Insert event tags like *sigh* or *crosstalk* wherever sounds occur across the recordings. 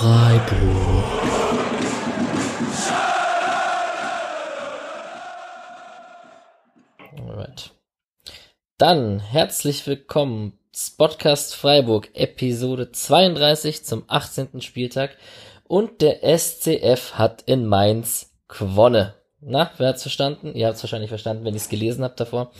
Freiburg. Alright. Dann herzlich willkommen, Spotcast Freiburg, Episode 32 zum 18. Spieltag. Und der SCF hat in Mainz gewonnen. Na, wer hat's verstanden? Ihr habt's wahrscheinlich verstanden, wenn es gelesen habt davor.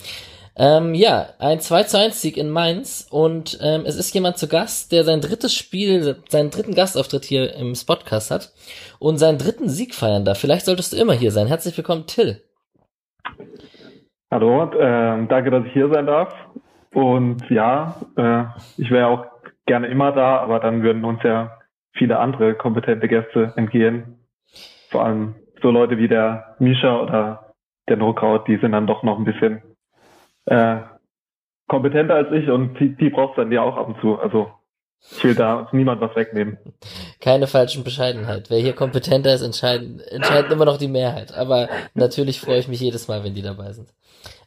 Ähm, ja, ein 2 zu 1 Sieg in Mainz und ähm, es ist jemand zu Gast, der sein drittes Spiel, seinen dritten Gastauftritt hier im Spotcast hat und seinen dritten Sieg feiern darf. Vielleicht solltest du immer hier sein. Herzlich willkommen, Till. Hallo, äh, danke, dass ich hier sein darf. Und ja, äh, ich wäre auch gerne immer da, aber dann würden uns ja viele andere kompetente Gäste entgehen. Vor allem so Leute wie der Misha oder der Nokraut, die sind dann doch noch ein bisschen äh, kompetenter als ich und die, die braucht dann ja auch ab und zu. Also ich will da niemand was wegnehmen. Keine falschen Bescheidenheit. Wer hier kompetenter ist, entscheiden, entscheidet immer noch die Mehrheit. Aber natürlich freue ich mich jedes Mal, wenn die dabei sind.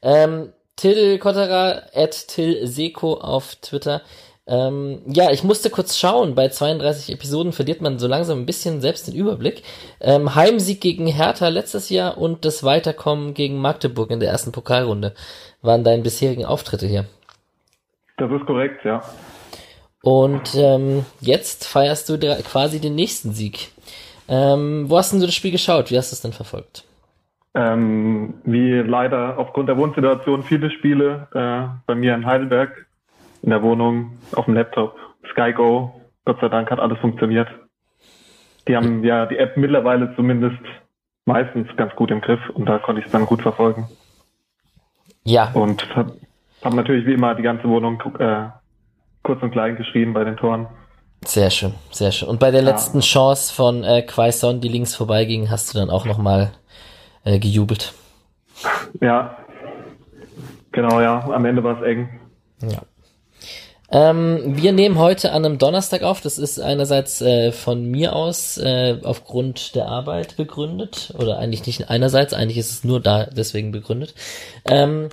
Ähm, Till Kotterer, at Till Seko auf Twitter. Ähm, ja, ich musste kurz schauen. Bei 32 Episoden verliert man so langsam ein bisschen selbst den Überblick. Ähm, Heimsieg gegen Hertha letztes Jahr und das Weiterkommen gegen Magdeburg in der ersten Pokalrunde waren deine bisherigen Auftritte hier. Das ist korrekt, ja. Und ähm, jetzt feierst du quasi den nächsten Sieg. Ähm, wo hast denn du das Spiel geschaut? Wie hast du es denn verfolgt? Ähm, wie leider aufgrund der Wohnsituation viele Spiele äh, bei mir in Heidelberg in der Wohnung, auf dem Laptop, SkyGo. Gott sei Dank hat alles funktioniert. Die haben ja die App mittlerweile zumindest meistens ganz gut im Griff und da konnte ich es dann gut verfolgen. Ja. Und habe hab natürlich wie immer die ganze Wohnung äh, kurz und klein geschrieben bei den Toren. Sehr schön, sehr schön. Und bei der ja. letzten Chance von äh, Quaison, die links vorbeiging, hast du dann auch nochmal äh, gejubelt. Ja, genau, ja. Am Ende war es eng. Ja. Ähm, wir nehmen heute an einem Donnerstag auf. Das ist einerseits äh, von mir aus äh, aufgrund der Arbeit begründet. Oder eigentlich nicht einerseits, eigentlich ist es nur da deswegen begründet. Ähm,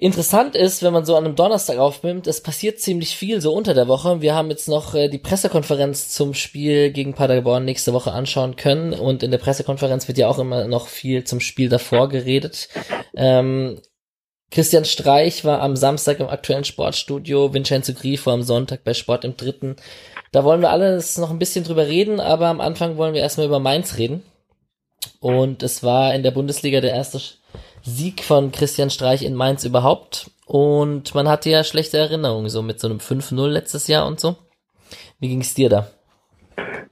Interessant ist, wenn man so an einem Donnerstag aufnimmt, es passiert ziemlich viel so unter der Woche. Wir haben jetzt noch äh, die Pressekonferenz zum Spiel gegen Paderborn nächste Woche anschauen können und in der Pressekonferenz wird ja auch immer noch viel zum Spiel davor geredet. Ähm, Christian Streich war am Samstag im aktuellen Sportstudio, Vincenzo Grifo am Sonntag bei Sport im Dritten. Da wollen wir alles noch ein bisschen drüber reden, aber am Anfang wollen wir erstmal über Mainz reden. Und es war in der Bundesliga der erste Sieg von Christian Streich in Mainz überhaupt. Und man hatte ja schlechte Erinnerungen, so mit so einem 5-0 letztes Jahr und so. Wie ging es dir da?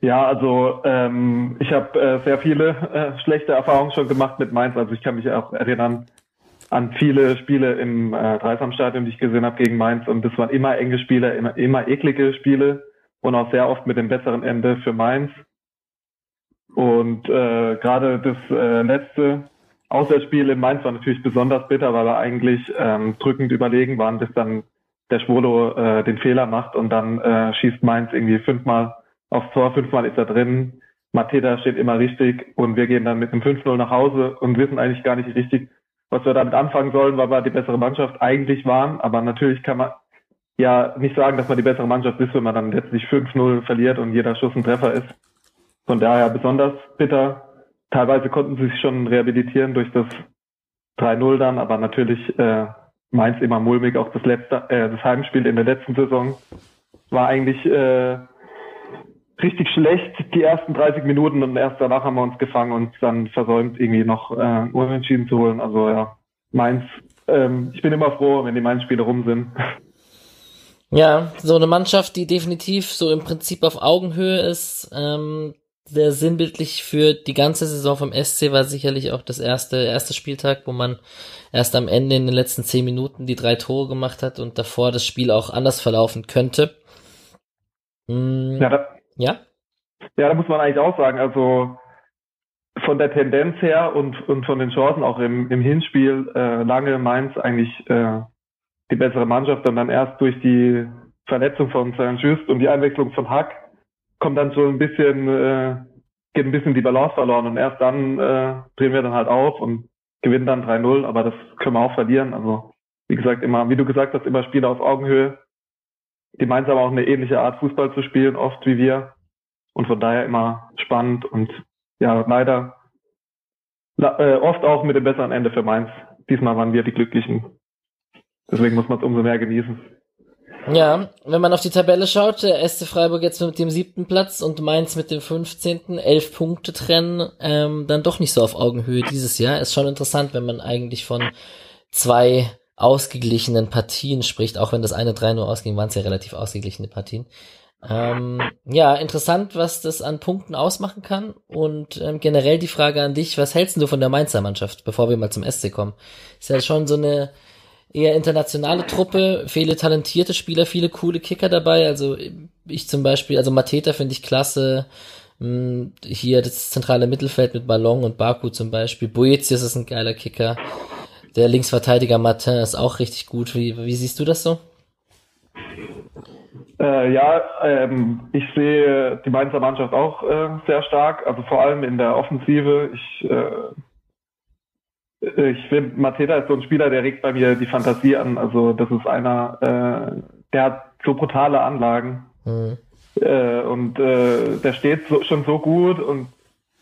Ja, also ähm, ich habe äh, sehr viele äh, schlechte Erfahrungen schon gemacht mit Mainz. Also ich kann mich auch erinnern, an viele Spiele im äh, Dreisamstadion, die ich gesehen habe gegen Mainz. Und das waren immer enge Spiele, immer, immer eklige Spiele und auch sehr oft mit dem besseren Ende für Mainz. Und äh, gerade das äh, letzte Auswärtsspiel in Mainz war natürlich besonders bitter, weil wir eigentlich ähm, drückend überlegen waren, bis dann der Schwolo äh, den Fehler macht und dann äh, schießt Mainz irgendwie fünfmal aufs Tor, fünfmal ist er drin. Mateta steht immer richtig und wir gehen dann mit einem 5-0 nach Hause und wissen eigentlich gar nicht richtig, was wir damit anfangen sollen, weil wir die bessere Mannschaft eigentlich waren. Aber natürlich kann man ja nicht sagen, dass man die bessere Mannschaft ist, wenn man dann letztlich 5-0 verliert und jeder Schuss ein Treffer ist. Von daher besonders bitter. Teilweise konnten sie sich schon rehabilitieren durch das 3-0 dann, aber natürlich äh, Mainz immer mulmig. Auch das letzte, äh, das Heimspiel in der letzten Saison war eigentlich äh, richtig schlecht die ersten 30 Minuten und erst danach haben wir uns gefangen und dann versäumt, irgendwie noch äh, Unentschieden zu holen. Also ja, Mainz, ähm, ich bin immer froh, wenn die Mainz-Spiele rum sind. *laughs* Ja, so eine Mannschaft, die definitiv so im Prinzip auf Augenhöhe ist, ähm, sehr sinnbildlich für die ganze Saison vom SC war sicherlich auch das erste, erste Spieltag, wo man erst am Ende in den letzten zehn Minuten die drei Tore gemacht hat und davor das Spiel auch anders verlaufen könnte. Mm, ja, da, ja? Ja, da muss man eigentlich auch sagen, also von der Tendenz her und, und von den Chancen auch im, im Hinspiel äh, lange Mainz eigentlich äh, die bessere Mannschaft und dann erst durch die Verletzung von Saint Just und die Einwechslung von Hack kommt dann so ein bisschen, äh, geht ein bisschen die Balance verloren und erst dann äh, drehen wir dann halt auf und gewinnen dann 3-0, aber das können wir auch verlieren. Also wie gesagt, immer, wie du gesagt hast, immer Spiele auf Augenhöhe. Haben auch eine ähnliche Art Fußball zu spielen, oft wie wir. und von daher immer spannend und ja, leider äh, oft auch mit dem besseren Ende für Mainz. Diesmal waren wir die Glücklichen. Deswegen muss man es umso mehr genießen. Ja, wenn man auf die Tabelle schaut, der SC Freiburg jetzt mit dem siebten Platz und Mainz mit dem 15. elf Punkte trennen, ähm, dann doch nicht so auf Augenhöhe dieses Jahr. Ist schon interessant, wenn man eigentlich von zwei ausgeglichenen Partien spricht, auch wenn das eine 3 nur ausging, waren es ja relativ ausgeglichene Partien. Ähm, ja, interessant, was das an Punkten ausmachen kann. Und ähm, generell die Frage an dich, was hältst du von der Mainzer Mannschaft, bevor wir mal zum SC kommen? Ist ja schon so eine eher internationale Truppe, viele talentierte Spieler, viele coole Kicker dabei. Also ich zum Beispiel, also Mateta finde ich klasse. Hm, hier das zentrale Mittelfeld mit Ballon und Baku zum Beispiel. Boetius ist ein geiler Kicker. Der Linksverteidiger Martin ist auch richtig gut. Wie, wie siehst du das so? Äh, ja, ähm, ich sehe die Mainzer Mannschaft auch äh, sehr stark, also vor allem in der Offensive. Ich, äh, ich finde, Mateta ist so ein Spieler, der regt bei mir die Fantasie an. Also das ist einer, äh, der hat so brutale Anlagen mhm. äh, und äh, der steht so, schon so gut und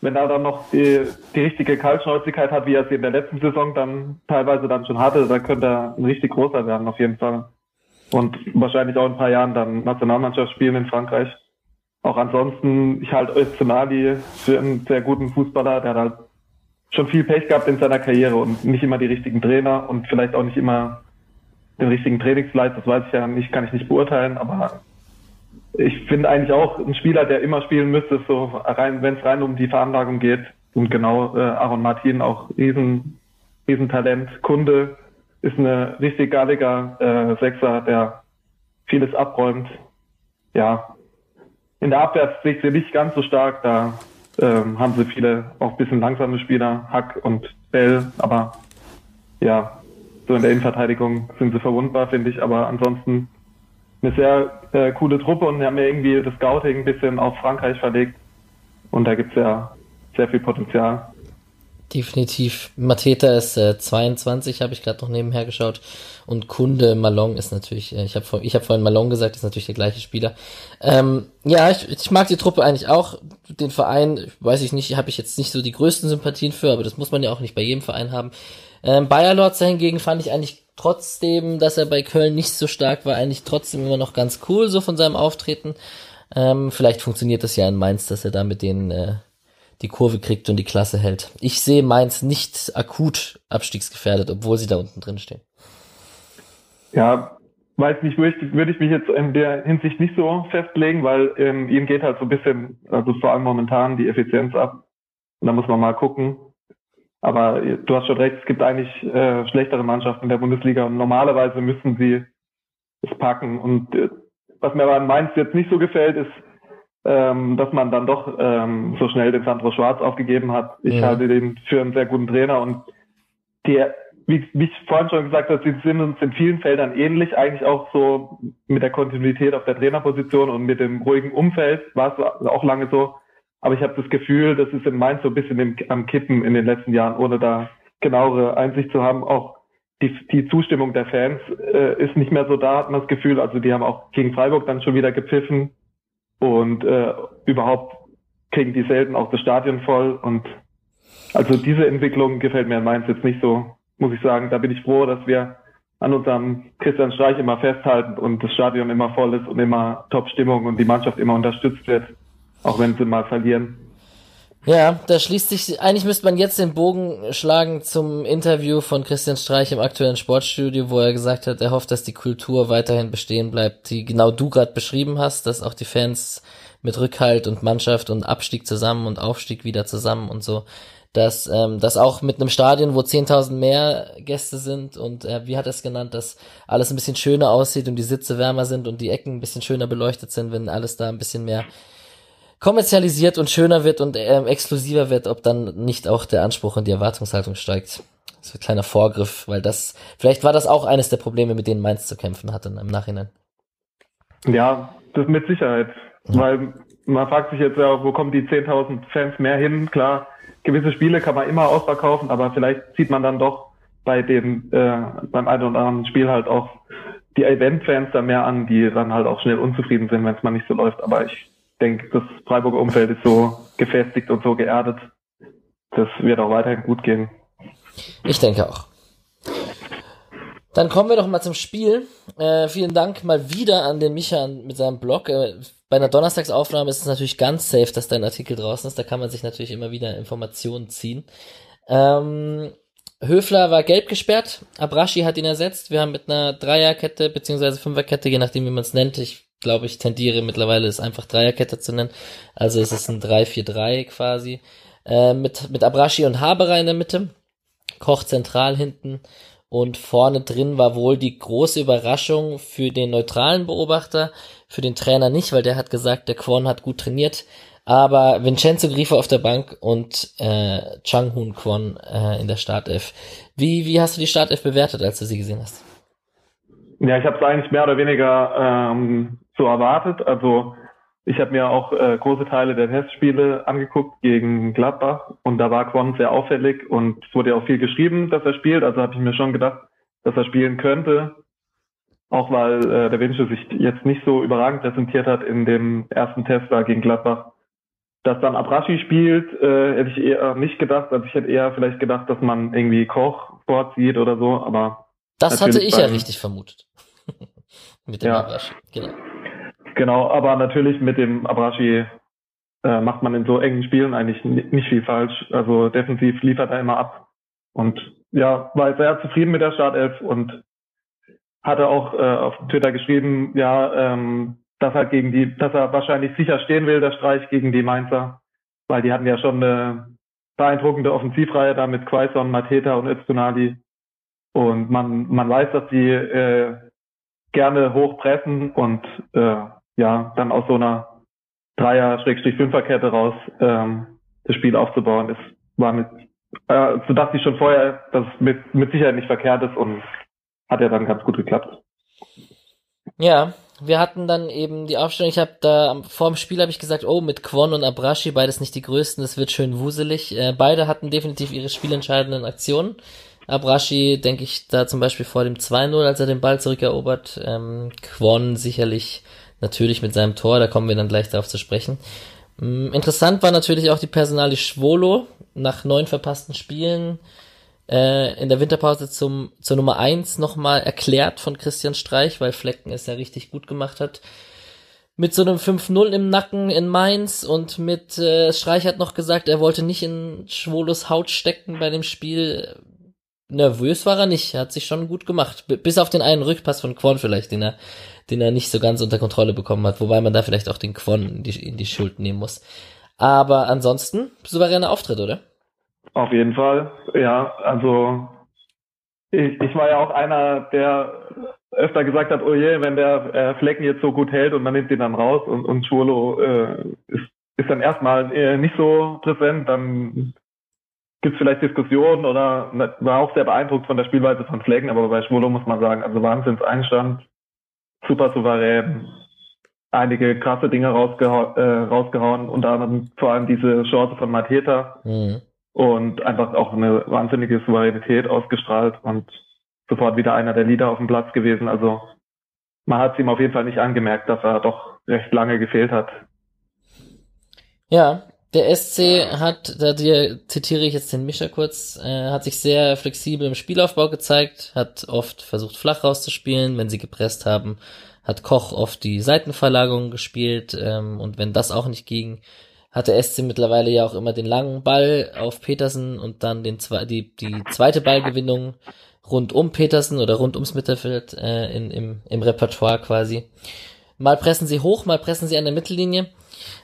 wenn er dann noch die, die richtige Kaltschnäuzigkeit hat, wie er sie in der letzten Saison dann teilweise dann schon hatte, dann könnte er ein richtig großer werden auf jeden Fall. Und wahrscheinlich auch in ein paar Jahren dann Nationalmannschaft spielen in Frankreich. Auch ansonsten, ich halte Öztunali für einen sehr guten Fußballer, der hat halt schon viel Pech gehabt in seiner Karriere und nicht immer die richtigen Trainer und vielleicht auch nicht immer den richtigen Trainingsleit, das weiß ich ja nicht, kann ich nicht beurteilen, aber ich finde eigentlich auch ein Spieler, der immer spielen müsste, so rein, wenn es rein um die Veranlagung geht. Und genau äh, Aaron Martin auch riesen, riesen Talent, Kunde, ist eine richtig galliger äh, Sechser, der vieles abräumt. Ja, in der Abwehr sehe sie nicht ganz so stark, da ähm, haben sie viele auch ein bisschen langsame Spieler, Hack und Bell, aber ja, so in der Innenverteidigung sind sie verwundbar, finde ich, aber ansonsten eine sehr äh, coole Truppe und wir haben ja irgendwie das Scouting ein bisschen auf Frankreich verlegt und da gibt's ja sehr viel Potenzial. Definitiv. Mateta ist äh, 22, habe ich gerade noch nebenher geschaut. Und Kunde Malong ist natürlich, äh, ich habe ich hab vorhin Malong gesagt, ist natürlich der gleiche Spieler. Ähm, ja, ich, ich mag die Truppe eigentlich auch. Den Verein, weiß ich nicht, habe ich jetzt nicht so die größten Sympathien für, aber das muss man ja auch nicht bei jedem Verein haben. Ähm, Bayer Lords hingegen fand ich eigentlich trotzdem, dass er bei Köln nicht so stark war, eigentlich trotzdem immer noch ganz cool, so von seinem Auftreten. Ähm, vielleicht funktioniert das ja in Mainz, dass er da mit denen äh, die Kurve kriegt und die Klasse hält. Ich sehe Mainz nicht akut abstiegsgefährdet, obwohl sie da unten drin stehen. Ja, weiß nicht, würde ich, würde ich mich jetzt in der Hinsicht nicht so festlegen, weil ähm, ihnen geht halt so ein bisschen, also vor allem momentan die Effizienz ab. Und da muss man mal gucken. Aber du hast schon recht, es gibt eigentlich äh, schlechtere Mannschaften in der Bundesliga und normalerweise müssen sie es packen. Und äh, was mir aber an Mainz jetzt nicht so gefällt, ist, ähm, dass man dann doch ähm, so schnell den Sandro Schwarz aufgegeben hat. Ich ja. halte den für einen sehr guten Trainer und der, wie, wie ich vorhin schon gesagt habe, sie sind uns in vielen Feldern ähnlich, eigentlich auch so mit der Kontinuität auf der Trainerposition und mit dem ruhigen Umfeld war es auch lange so. Aber ich habe das Gefühl, das ist in Mainz so ein bisschen im, am Kippen in den letzten Jahren, ohne da genauere Einsicht zu haben. Auch die, die Zustimmung der Fans äh, ist nicht mehr so da, hat man das Gefühl. Also die haben auch gegen Freiburg dann schon wieder gepfiffen und äh, überhaupt kriegen die selten auch das Stadion voll. Und also diese Entwicklung gefällt mir in Mainz jetzt nicht so, muss ich sagen. Da bin ich froh, dass wir an unserem Christian Streich immer festhalten und das Stadion immer voll ist und immer Top-Stimmung und die Mannschaft immer unterstützt wird, auch wenn sie mal verlieren. Ja, da schließt sich, eigentlich müsste man jetzt den Bogen schlagen zum Interview von Christian Streich im aktuellen Sportstudio, wo er gesagt hat, er hofft, dass die Kultur weiterhin bestehen bleibt, die genau du gerade beschrieben hast, dass auch die Fans mit Rückhalt und Mannschaft und Abstieg zusammen und Aufstieg wieder zusammen und so, dass ähm, das auch mit einem Stadion, wo 10.000 mehr Gäste sind und äh, wie hat er es genannt, dass alles ein bisschen schöner aussieht und die Sitze wärmer sind und die Ecken ein bisschen schöner beleuchtet sind, wenn alles da ein bisschen mehr kommerzialisiert und schöner wird und ähm, exklusiver wird, ob dann nicht auch der Anspruch und die Erwartungshaltung steigt. So ein kleiner Vorgriff, weil das, vielleicht war das auch eines der Probleme, mit denen Mainz zu kämpfen hatte im Nachhinein. Ja, das mit Sicherheit. Ja. Weil man fragt sich jetzt ja, wo kommen die 10.000 Fans mehr hin? Klar, gewisse Spiele kann man immer ausverkaufen, aber vielleicht zieht man dann doch bei dem, äh, beim einen oder anderen Spiel halt auch die Event-Fans da mehr an, die dann halt auch schnell unzufrieden sind, wenn es mal nicht so läuft. Aber ich denke, das Freiburger Umfeld ist so gefestigt und so geerdet. Das wird auch weiterhin gut gehen. Ich denke auch. Dann kommen wir doch mal zum Spiel. Äh, vielen Dank mal wieder an den Micha mit seinem Blog. Äh, bei einer Donnerstagsaufnahme ist es natürlich ganz safe, dass dein Artikel draußen ist. Da kann man sich natürlich immer wieder Informationen ziehen. Ähm, Höfler war gelb gesperrt, Abrashi hat ihn ersetzt. Wir haben mit einer Dreierkette beziehungsweise Fünferkette, je nachdem wie man es nennt. Ich glaube, ich tendiere mittlerweile es einfach Dreierkette zu nennen. Also es ist ein 3-4-3 quasi. Äh, mit, mit Abrashi und Haberer in der Mitte. Koch zentral hinten. Und vorne drin war wohl die große Überraschung für den neutralen Beobachter, für den Trainer nicht, weil der hat gesagt, der Kwon hat gut trainiert. Aber Vincenzo Grifo auf der Bank und äh, Chang Hoon Kwon äh, in der Startelf. Wie, wie hast du die Startelf bewertet, als du sie gesehen hast? Ja, ich habe es eigentlich mehr oder weniger ähm, so erwartet. Also ich habe mir auch äh, große Teile der Testspiele angeguckt gegen Gladbach und da war Kwon sehr auffällig und es wurde ja auch viel geschrieben, dass er spielt. Also habe ich mir schon gedacht, dass er spielen könnte. Auch weil äh, der Winchell sich jetzt nicht so überragend präsentiert hat in dem ersten Test da gegen Gladbach. Dass dann Abrashi spielt, äh, hätte ich eher nicht gedacht. Also ich hätte eher vielleicht gedacht, dass man irgendwie Koch vorzieht oder so, aber. Das hatte ich ja richtig vermutet. *laughs* mit dem ja. Abrashi, genau. Genau, aber natürlich mit dem Abrashi äh, macht man in so engen Spielen eigentlich nicht viel falsch. Also defensiv liefert er immer ab. Und ja, war sehr zufrieden mit der Startelf und hatte auch äh, auf Twitter geschrieben, ja, ähm, dass er gegen die, dass er wahrscheinlich sicher stehen will, der Streich gegen die Mainzer, weil die hatten ja schon eine beeindruckende Offensivreihe da mit Quaison, Mateta und Öztunali. Und man, man weiß, dass die äh, gerne hochpressen und äh, ja, dann aus so einer Dreier-Fünfer-Kette raus ähm, das Spiel aufzubauen, ist, war mit, äh, so dachte ich schon vorher, dass es mit, mit Sicherheit nicht verkehrt ist und hat ja dann ganz gut geklappt. Ja, wir hatten dann eben die Aufstellung, ich habe da vor dem Spiel habe ich gesagt, oh, mit Kwon und Abrashi, beides nicht die größten, es wird schön wuselig. Äh, beide hatten definitiv ihre spielentscheidenden Aktionen. Abrashi, denke ich, da zum Beispiel vor dem 2-0, als er den Ball zurückerobert. Ähm, Kwon sicherlich natürlich mit seinem Tor, da kommen wir dann gleich darauf zu sprechen. Ähm, interessant war natürlich auch die Personalie Schwolo nach neun verpassten Spielen äh, in der Winterpause zum, zur Nummer eins nochmal erklärt von Christian Streich, weil Flecken es ja richtig gut gemacht hat. Mit so einem 5-0 im Nacken in Mainz und mit äh, Streich hat noch gesagt, er wollte nicht in Schwolos Haut stecken bei dem Spiel. Nervös war er nicht, er hat sich schon gut gemacht. Bis auf den einen Rückpass von Quon vielleicht, den er, den er nicht so ganz unter Kontrolle bekommen hat, wobei man da vielleicht auch den Quon in die, in die Schuld nehmen muss. Aber ansonsten, souveräner Auftritt, oder? Auf jeden Fall, ja. Also ich, ich war ja auch einer, der öfter gesagt hat, oh je, wenn der äh, Flecken jetzt so gut hält und man nimmt ihn dann raus und, und Schwolo äh, ist, ist dann erstmal äh, nicht so präsent, dann gibt es vielleicht Diskussionen oder war auch sehr beeindruckt von der Spielweise von Flecken, aber bei Schwolo muss man sagen, also Wahnsinns Einstand, super souverän, einige krasse Dinge rausgeha äh, rausgehauen, unter anderem vor allem diese Chance von Mateta. Mhm und einfach auch eine wahnsinnige Souveränität ausgestrahlt und sofort wieder einer der Leader auf dem Platz gewesen. Also man hat es ihm auf jeden Fall nicht angemerkt, dass er doch recht lange gefehlt hat. Ja, der SC hat, da dir zitiere ich jetzt den Mischer kurz, äh, hat sich sehr flexibel im Spielaufbau gezeigt, hat oft versucht flach rauszuspielen, wenn sie gepresst haben, hat Koch oft die Seitenverlagerung gespielt ähm, und wenn das auch nicht ging, hatte SC mittlerweile ja auch immer den langen Ball auf Petersen und dann den zwei, die, die zweite Ballgewinnung rund um Petersen oder rund ums Mittelfeld äh, in, im, im Repertoire quasi. Mal pressen sie hoch, mal pressen sie an der Mittellinie.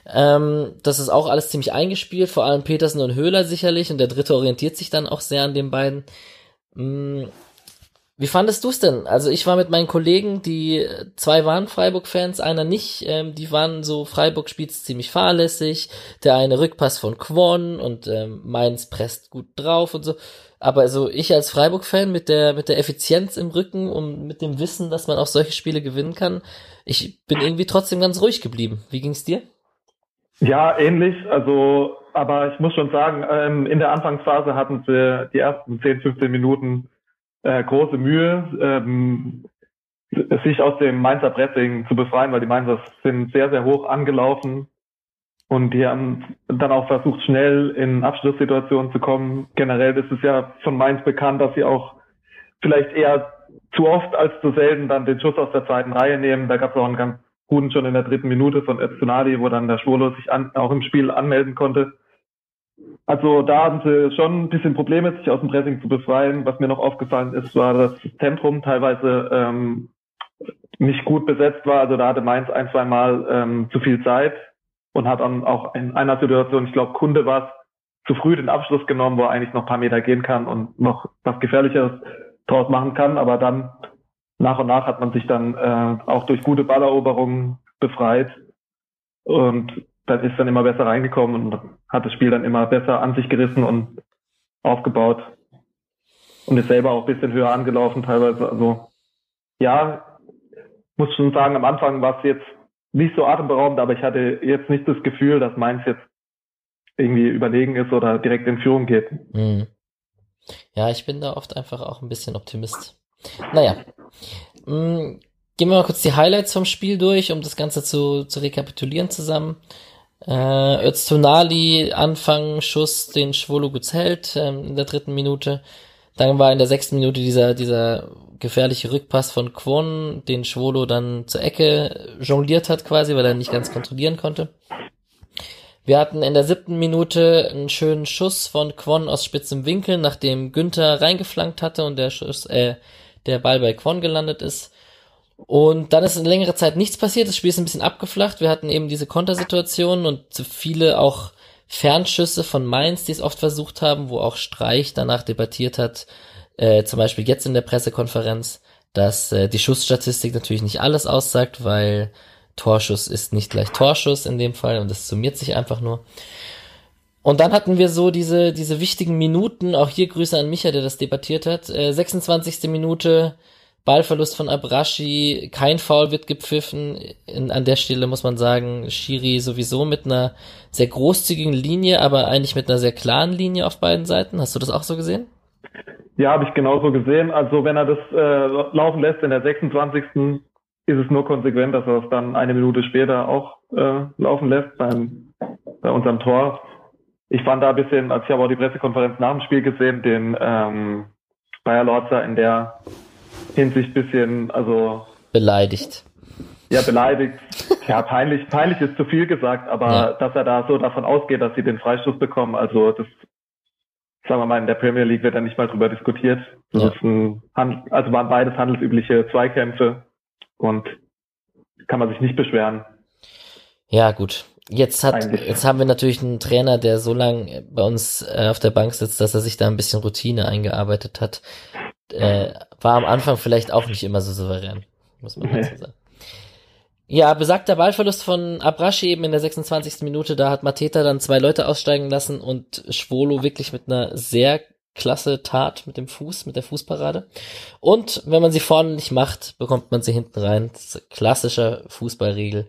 Ähm, das ist auch alles ziemlich eingespielt, vor allem Petersen und Höhler sicherlich und der dritte orientiert sich dann auch sehr an den beiden. Mm, wie fandest du es denn? Also ich war mit meinen Kollegen, die zwei waren Freiburg-Fans, einer nicht. Ähm, die waren so, Freiburg spielt ziemlich fahrlässig. Der eine Rückpass von Quon und ähm, Mainz presst gut drauf und so. Aber also ich als Freiburg-Fan mit der mit der Effizienz im Rücken und mit dem Wissen, dass man auch solche Spiele gewinnen kann, ich bin irgendwie trotzdem ganz ruhig geblieben. Wie ging's dir? Ja, ähnlich. Also, aber ich muss schon sagen, ähm, in der Anfangsphase hatten sie die ersten 10, 15 Minuten äh, große Mühe, ähm, sich aus dem Mainzer Pressing zu befreien, weil die Mainzer sind sehr, sehr hoch angelaufen Und die haben dann auch versucht, schnell in Abschlusssituationen zu kommen. Generell ist es ja von Mainz bekannt, dass sie auch vielleicht eher zu oft als zu selten dann den Schuss aus der zweiten Reihe nehmen. Da gab es auch einen ganz guten schon in der dritten Minute von Öztunadi, wo dann der Schwolo sich an, auch im Spiel anmelden konnte. Also da hatten sie schon ein bisschen Probleme, sich aus dem Pressing zu befreien. Was mir noch aufgefallen ist, war, dass das Zentrum teilweise ähm, nicht gut besetzt war. Also da hatte Mainz ein, zwei Mal ähm, zu viel Zeit und hat dann auch in einer Situation, ich glaube, Kunde war es, zu früh den Abschluss genommen, wo er eigentlich noch ein paar Meter gehen kann und noch was Gefährlicheres draus machen kann. Aber dann nach und nach hat man sich dann äh, auch durch gute Balleroberungen befreit und dann ist dann immer besser reingekommen und hat das Spiel dann immer besser an sich gerissen und aufgebaut und ist selber auch ein bisschen höher angelaufen teilweise. Also ja, muss schon sagen, am Anfang war es jetzt nicht so atemberaubend, aber ich hatte jetzt nicht das Gefühl, dass Mainz jetzt irgendwie überlegen ist oder direkt in Führung geht. Mhm. Ja, ich bin da oft einfach auch ein bisschen Optimist. Naja, mhm. gehen wir mal kurz die Highlights vom Spiel durch, um das Ganze zu, zu rekapitulieren zusammen. Äh, Öztunali, Anfang, Schuss, den Schwolo gut hält ähm, in der dritten Minute. Dann war in der sechsten Minute dieser, dieser gefährliche Rückpass von Kwon, den Schwolo dann zur Ecke jongliert hat quasi, weil er nicht ganz kontrollieren konnte. Wir hatten in der siebten Minute einen schönen Schuss von Kwon aus spitzem Winkel, nachdem Günther reingeflankt hatte und der Schuss, äh, der Ball bei Kwon gelandet ist. Und dann ist in längere Zeit nichts passiert, das Spiel ist ein bisschen abgeflacht. Wir hatten eben diese Kontersituationen und viele auch Fernschüsse von Mainz, die es oft versucht haben, wo auch Streich danach debattiert hat, äh, zum Beispiel jetzt in der Pressekonferenz, dass äh, die Schussstatistik natürlich nicht alles aussagt, weil Torschuss ist nicht gleich Torschuss in dem Fall und das summiert sich einfach nur. Und dann hatten wir so diese, diese wichtigen Minuten, auch hier Grüße an Micha, der das debattiert hat. Äh, 26. Minute, Ballverlust von Abrashi, kein Foul wird gepfiffen. In, an der Stelle muss man sagen, Shiri sowieso mit einer sehr großzügigen Linie, aber eigentlich mit einer sehr klaren Linie auf beiden Seiten. Hast du das auch so gesehen? Ja, habe ich genauso gesehen. Also wenn er das äh, laufen lässt in der 26. ist es nur konsequent, dass er es dann eine Minute später auch äh, laufen lässt beim, bei unserem Tor. Ich fand da ein bisschen, als ich habe auch die Pressekonferenz nach dem Spiel gesehen, den ähm, Bayer Lorzer in der Hinsicht bisschen, also. Beleidigt. Ja, beleidigt. Ja, peinlich, peinlich ist zu viel gesagt, aber ja. dass er da so davon ausgeht, dass sie den Freistoß bekommen, also das, sagen wir mal, in der Premier League wird da nicht mal drüber diskutiert. Ja. ein, also waren beides handelsübliche Zweikämpfe und kann man sich nicht beschweren. Ja, gut. Jetzt hat, jetzt haben wir natürlich einen Trainer, der so lange bei uns äh, auf der Bank sitzt, dass er sich da ein bisschen Routine eingearbeitet hat äh, war am Anfang vielleicht auch nicht immer so souverän, muss man dazu sagen. Ja, besagter Ballverlust von Abrashi eben in der 26. Minute, da hat Mateta dann zwei Leute aussteigen lassen und Schwolo wirklich mit einer sehr klasse Tat mit dem Fuß, mit der Fußparade. Und wenn man sie vorne nicht macht, bekommt man sie hinten rein. klassischer Fußballregel.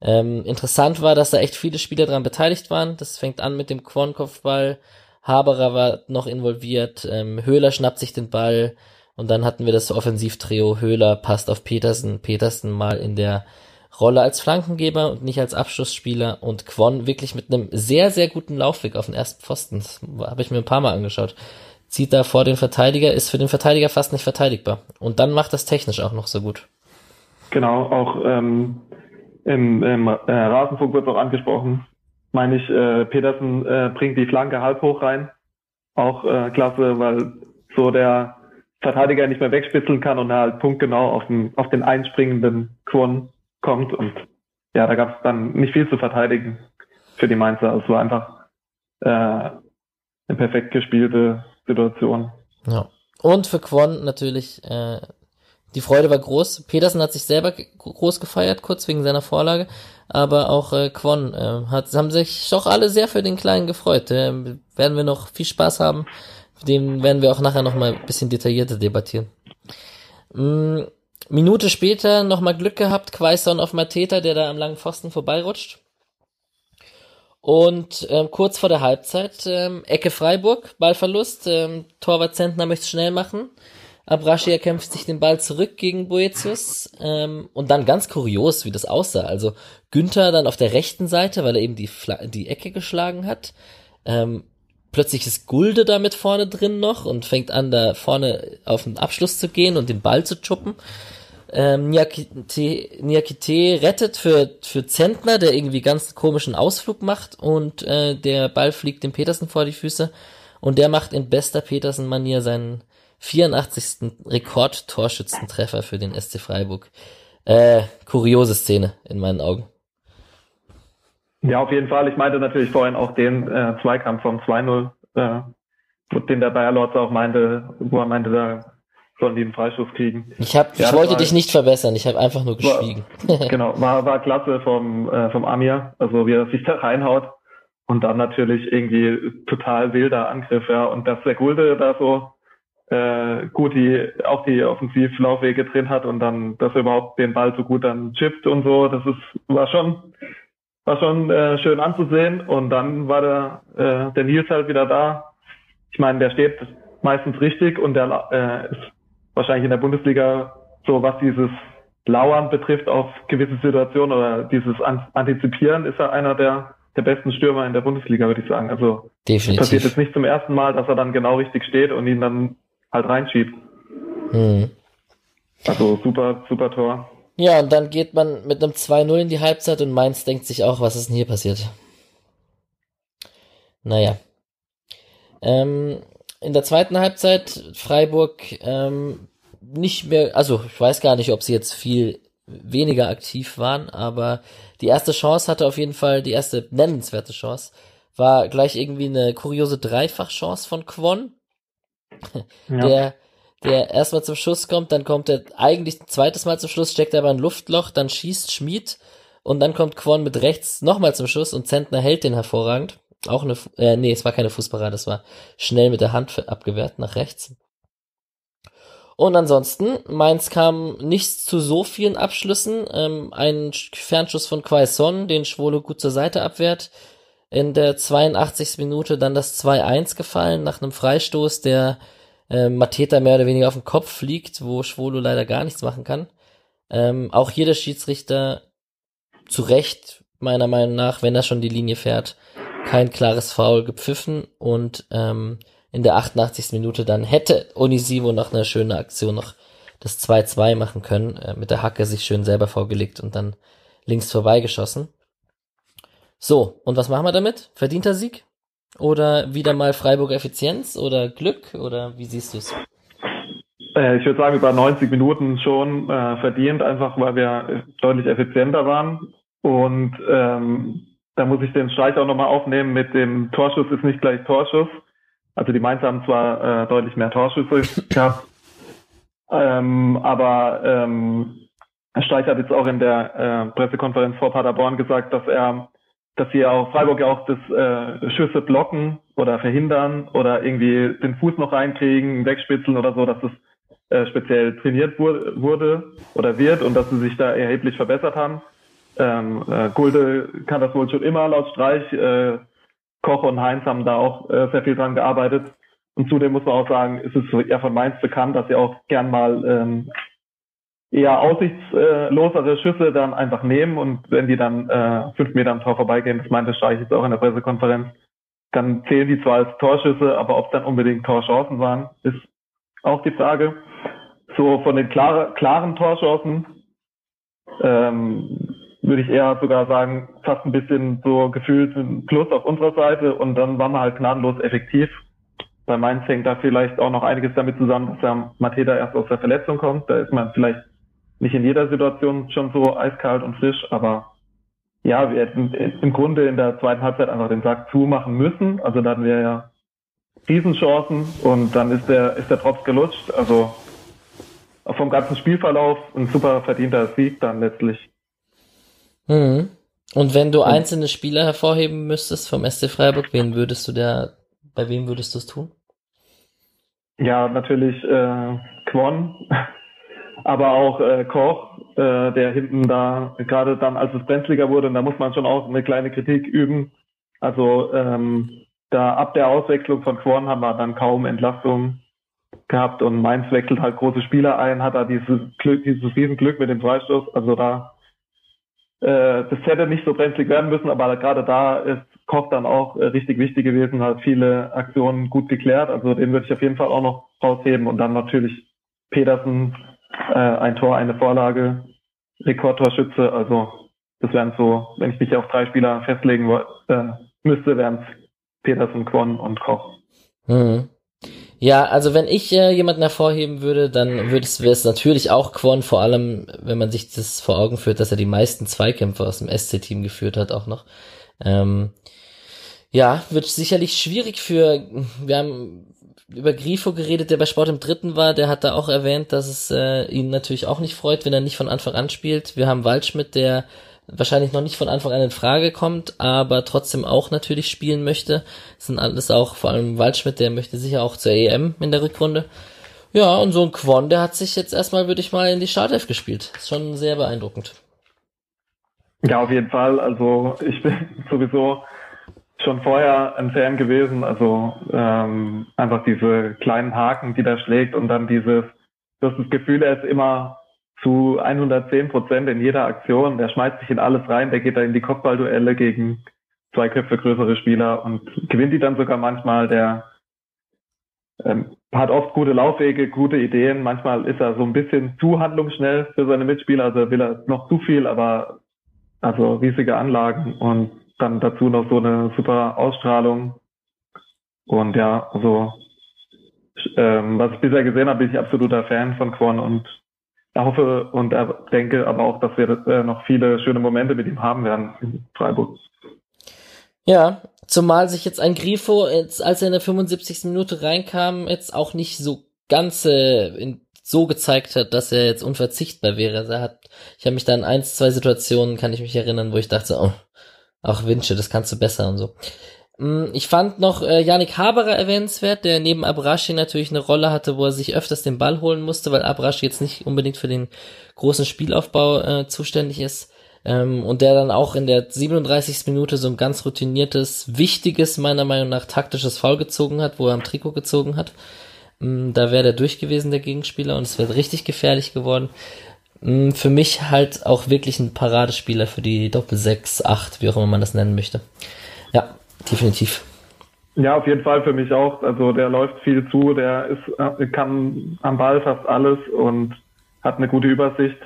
Ähm, interessant war, dass da echt viele Spieler dran beteiligt waren. Das fängt an mit dem Quon-Kopfball, Haberer war noch involviert, ähm, Höhler schnappt sich den Ball und dann hatten wir das Offensivtrio, Höhler passt auf Petersen, Petersen mal in der Rolle als Flankengeber und nicht als Abschlussspieler und Quon wirklich mit einem sehr, sehr guten Laufweg auf den ersten Pfosten. Das habe ich mir ein paar Mal angeschaut. Zieht da vor den Verteidiger, ist für den Verteidiger fast nicht verteidigbar. Und dann macht das technisch auch noch so gut. Genau, auch ähm, im, im äh, Rasenfunk wird auch angesprochen, meine ich, äh, Petersen äh, bringt die Flanke halb hoch rein. Auch äh, klasse, weil so der Verteidiger nicht mehr wegspitzeln kann und er halt punktgenau auf den, auf den einspringenden Quon kommt. Und ja, da gab es dann nicht viel zu verteidigen für die Mainzer. Es war einfach äh, eine perfekt gespielte Situation. Ja. Und für Quon natürlich äh, die Freude war groß. Petersen hat sich selber groß gefeiert, kurz wegen seiner Vorlage, aber auch äh, Quon äh, hat, haben sich doch alle sehr für den Kleinen gefreut. Äh, werden wir noch viel Spaß haben. Den werden wir auch nachher noch mal ein bisschen detaillierter debattieren. Mm, Minute später noch mal Glück gehabt, Quaison auf Mateta, der da am langen Pfosten vorbeirutscht. Und ähm, kurz vor der Halbzeit, ähm, Ecke Freiburg, Ballverlust, ähm, Torwart Zentner möchte schnell machen Abrashi erkämpft sich den Ball zurück gegen Boetius ähm, und dann ganz kurios, wie das aussah. Also Günther dann auf der rechten Seite, weil er eben die, Fla die Ecke geschlagen hat. Ähm, plötzlich ist Gulde da mit vorne drin noch und fängt an, da vorne auf den Abschluss zu gehen und den Ball zu chuppen. Ähm, Niakite, Niakite rettet für, für Zentner, der irgendwie ganz komischen Ausflug macht und äh, der Ball fliegt dem Petersen vor die Füße und der macht in bester Petersen-Manier seinen 84. Rekord-Torschützentreffer für den SC Freiburg. Äh, kuriose Szene in meinen Augen. Ja, auf jeden Fall. Ich meinte natürlich vorhin auch den äh, Zweikampf vom 2-0, äh, den der Bayer Lords auch meinte, wo er meinte, da sollen die einen Freischuss kriegen. Ich, hab, ja, ich wollte dich nicht verbessern, ich habe einfach nur geschwiegen. War, *laughs* genau, war, war klasse vom, äh, vom Amir, also wie er sich da reinhaut. Und dann natürlich irgendwie total wilder Angriff, ja. Und dass der Gulde da so äh, gut die auch die Offensivlaufwege drin hat und dann, dass er überhaupt den Ball so gut dann chippt und so, das ist war schon war schon äh, schön anzusehen. Und dann war der äh, der Nils halt wieder da. Ich meine, der steht meistens richtig und der äh, ist wahrscheinlich in der Bundesliga so, was dieses Lauern betrifft auf gewisse Situationen oder dieses Antizipieren, ist er einer der der besten Stürmer in der Bundesliga, würde ich sagen. Also Definitiv. passiert jetzt nicht zum ersten Mal, dass er dann genau richtig steht und ihn dann halt reinschiebt. Mhm. Also super, super Tor. Ja, und dann geht man mit einem 2-0 in die Halbzeit und Mainz denkt sich auch, was ist denn hier passiert? Naja. Ähm, in der zweiten Halbzeit Freiburg ähm, nicht mehr, also ich weiß gar nicht, ob sie jetzt viel weniger aktiv waren, aber die erste Chance hatte auf jeden Fall, die erste nennenswerte Chance, war gleich irgendwie eine kuriose Dreifachchance von Quon, der, der erstmal zum Schuss kommt, dann kommt er eigentlich ein zweites Mal zum Schluss, steckt er aber ein Luftloch, dann schießt Schmied und dann kommt Quon mit rechts nochmal zum Schuss und Zentner hält den hervorragend. Auch eine, äh, nee, es war keine Fußparade, das war schnell mit der Hand abgewehrt nach rechts. Und ansonsten, Mainz kam nicht zu so vielen Abschlüssen. Ähm, ein Fernschuss von Quaison, den Schwolo gut zur Seite abwehrt. In der 82. Minute dann das 2-1 gefallen, nach einem Freistoß, der äh, Mateta mehr oder weniger auf den Kopf fliegt, wo Schwolo leider gar nichts machen kann. Ähm, auch hier der Schiedsrichter zu Recht, meiner Meinung nach, wenn er schon die Linie fährt, kein klares Foul gepfiffen und ähm, in der 88. Minute dann hätte Onisivo noch eine schöne Aktion noch das 2-2 machen können, äh, mit der Hacke sich schön selber vorgelegt und dann links vorbeigeschossen. So, und was machen wir damit? Verdienter Sieg? Oder wieder mal Freiburg Effizienz oder Glück? Oder wie siehst du es? Äh, ich würde sagen, über 90 Minuten schon äh, verdient, einfach weil wir deutlich effizienter waren. Und ähm, da muss ich den Streich auch nochmal aufnehmen mit dem Torschuss ist nicht gleich Torschuss. Also die Mainz haben zwar äh, deutlich mehr Torschüsse *laughs* gehabt, ähm, aber ähm, Streich hat jetzt auch in der äh, Pressekonferenz vor Paderborn gesagt, dass er, dass sie auch Freiburg ja auch das äh, Schüsse blocken oder verhindern oder irgendwie den Fuß noch reinkriegen, wegspitzeln oder so, dass das äh, speziell trainiert wurde, wurde oder wird und dass sie sich da erheblich verbessert haben. Ähm, äh, Gulde kann das wohl schon immer laut Streich. Äh, Koch und Heinz haben da auch äh, sehr viel dran gearbeitet. Und zudem muss man auch sagen, ist es ja von Mainz bekannt, dass sie auch gern mal ähm, eher aussichtslosere Schüsse dann einfach nehmen und wenn die dann äh, fünf Meter am Tor vorbeigehen, das meinte Streich jetzt auch in der Pressekonferenz, dann zählen die zwar als Torschüsse, aber ob es dann unbedingt Torchancen waren, ist auch die Frage. So von den klare, klaren Torchancen ähm, würde ich eher sogar sagen, fast ein bisschen so gefühlt ein Plus auf unserer Seite und dann waren wir halt gnadenlos effektiv. Bei Mainz hängt da vielleicht auch noch einiges damit zusammen, dass der Mateta erst aus der Verletzung kommt. Da ist man vielleicht nicht in jeder Situation schon so eiskalt und frisch, aber ja, wir hätten im Grunde in der zweiten Halbzeit einfach den Sack zumachen müssen. Also da hatten wir ja Riesenchancen und dann ist der, ist der Drops gelutscht. Also vom ganzen Spielverlauf ein super verdienter Sieg dann letztlich. Mhm. Und wenn du einzelne Spieler hervorheben müsstest vom SC Freiburg, wen würdest du da, bei wem würdest du es tun? Ja, natürlich äh, Quon, aber auch äh, Koch, äh, der hinten da, gerade dann, als es brenzliger wurde, und da muss man schon auch eine kleine Kritik üben. Also ähm, da ab der Auswechslung von Quon haben wir dann kaum Entlastung gehabt und Mainz wechselt halt große Spieler ein, hat da dieses Glück, dieses Riesenglück mit dem Freistoß. Also da äh, das hätte nicht so brenzlig werden müssen, aber gerade da ist Koch dann auch äh, richtig wichtig gewesen, hat viele Aktionen gut geklärt. Also den würde ich auf jeden Fall auch noch rausheben und dann natürlich Pedersen, äh, ein Tor, eine Vorlage, Rekordtorschütze. Also das wären so, wenn ich mich auf drei Spieler festlegen äh, müsste, wären es Petersen, Quon und Koch. Mhm. Ja, also wenn ich äh, jemanden hervorheben würde, dann würde es natürlich auch Quon, vor allem, wenn man sich das vor Augen führt, dass er die meisten Zweikämpfe aus dem SC-Team geführt hat, auch noch. Ähm, ja, wird sicherlich schwierig für, wir haben über Grifo geredet, der bei Sport im Dritten war, der hat da auch erwähnt, dass es äh, ihn natürlich auch nicht freut, wenn er nicht von Anfang an spielt. Wir haben Waldschmidt, der wahrscheinlich noch nicht von Anfang an in Frage kommt, aber trotzdem auch natürlich spielen möchte. Das sind alles auch, vor allem Waldschmidt, der möchte sicher auch zur EM in der Rückrunde. Ja, und so ein Quon, der hat sich jetzt erstmal, würde ich mal, in die Startelf gespielt. Ist schon sehr beeindruckend. Ja, auf jeden Fall. Also ich bin *laughs* sowieso schon vorher ein Fan gewesen. Also ähm, einfach diese kleinen Haken, die der schlägt und dann dieses, du hast das Gefühl, er ist immer zu 110 Prozent in jeder Aktion. Der schmeißt sich in alles rein, der geht da in die Kopfballduelle gegen zwei Köpfe größere Spieler und gewinnt die dann sogar manchmal. Der ähm, hat oft gute Laufwege, gute Ideen. Manchmal ist er so ein bisschen zu handlungsschnell für seine Mitspieler, also will er noch zu viel, aber also riesige Anlagen und dann dazu noch so eine super Ausstrahlung. Und ja, also ähm, was ich bisher gesehen habe, bin ich absoluter Fan von Quan und hoffe und denke aber auch, dass wir äh, noch viele schöne Momente mit ihm haben werden in Freiburg. Ja, zumal sich jetzt ein Grifo, jetzt, als er in der 75. Minute reinkam, jetzt auch nicht so ganz äh, so gezeigt hat, dass er jetzt unverzichtbar wäre. Also er hat, ich habe mich da in ein, zwei Situationen, kann ich mich erinnern, wo ich dachte, oh, auch Winsche, das kannst du besser und so. Mm, ich fand noch äh, Yannick Haberer erwähnenswert, der neben Abrashi natürlich eine Rolle hatte, wo er sich öfters den Ball holen musste, weil Abrashi jetzt nicht unbedingt für den großen Spielaufbau äh, zuständig ist. Ähm, und der dann auch in der 37. Minute so ein ganz routiniertes, wichtiges, meiner Meinung nach taktisches Foul gezogen hat, wo er am Trikot gezogen hat. Ähm, da wäre der durch gewesen, der Gegenspieler, und es wäre richtig gefährlich geworden. Ähm, für mich halt auch wirklich ein Paradespieler für die Doppel 6, 8, wie auch immer man das nennen möchte. Ja, definitiv. Ja, auf jeden Fall für mich auch. Also der läuft viel zu, der ist, äh, kann am Ball fast alles und hat eine gute Übersicht.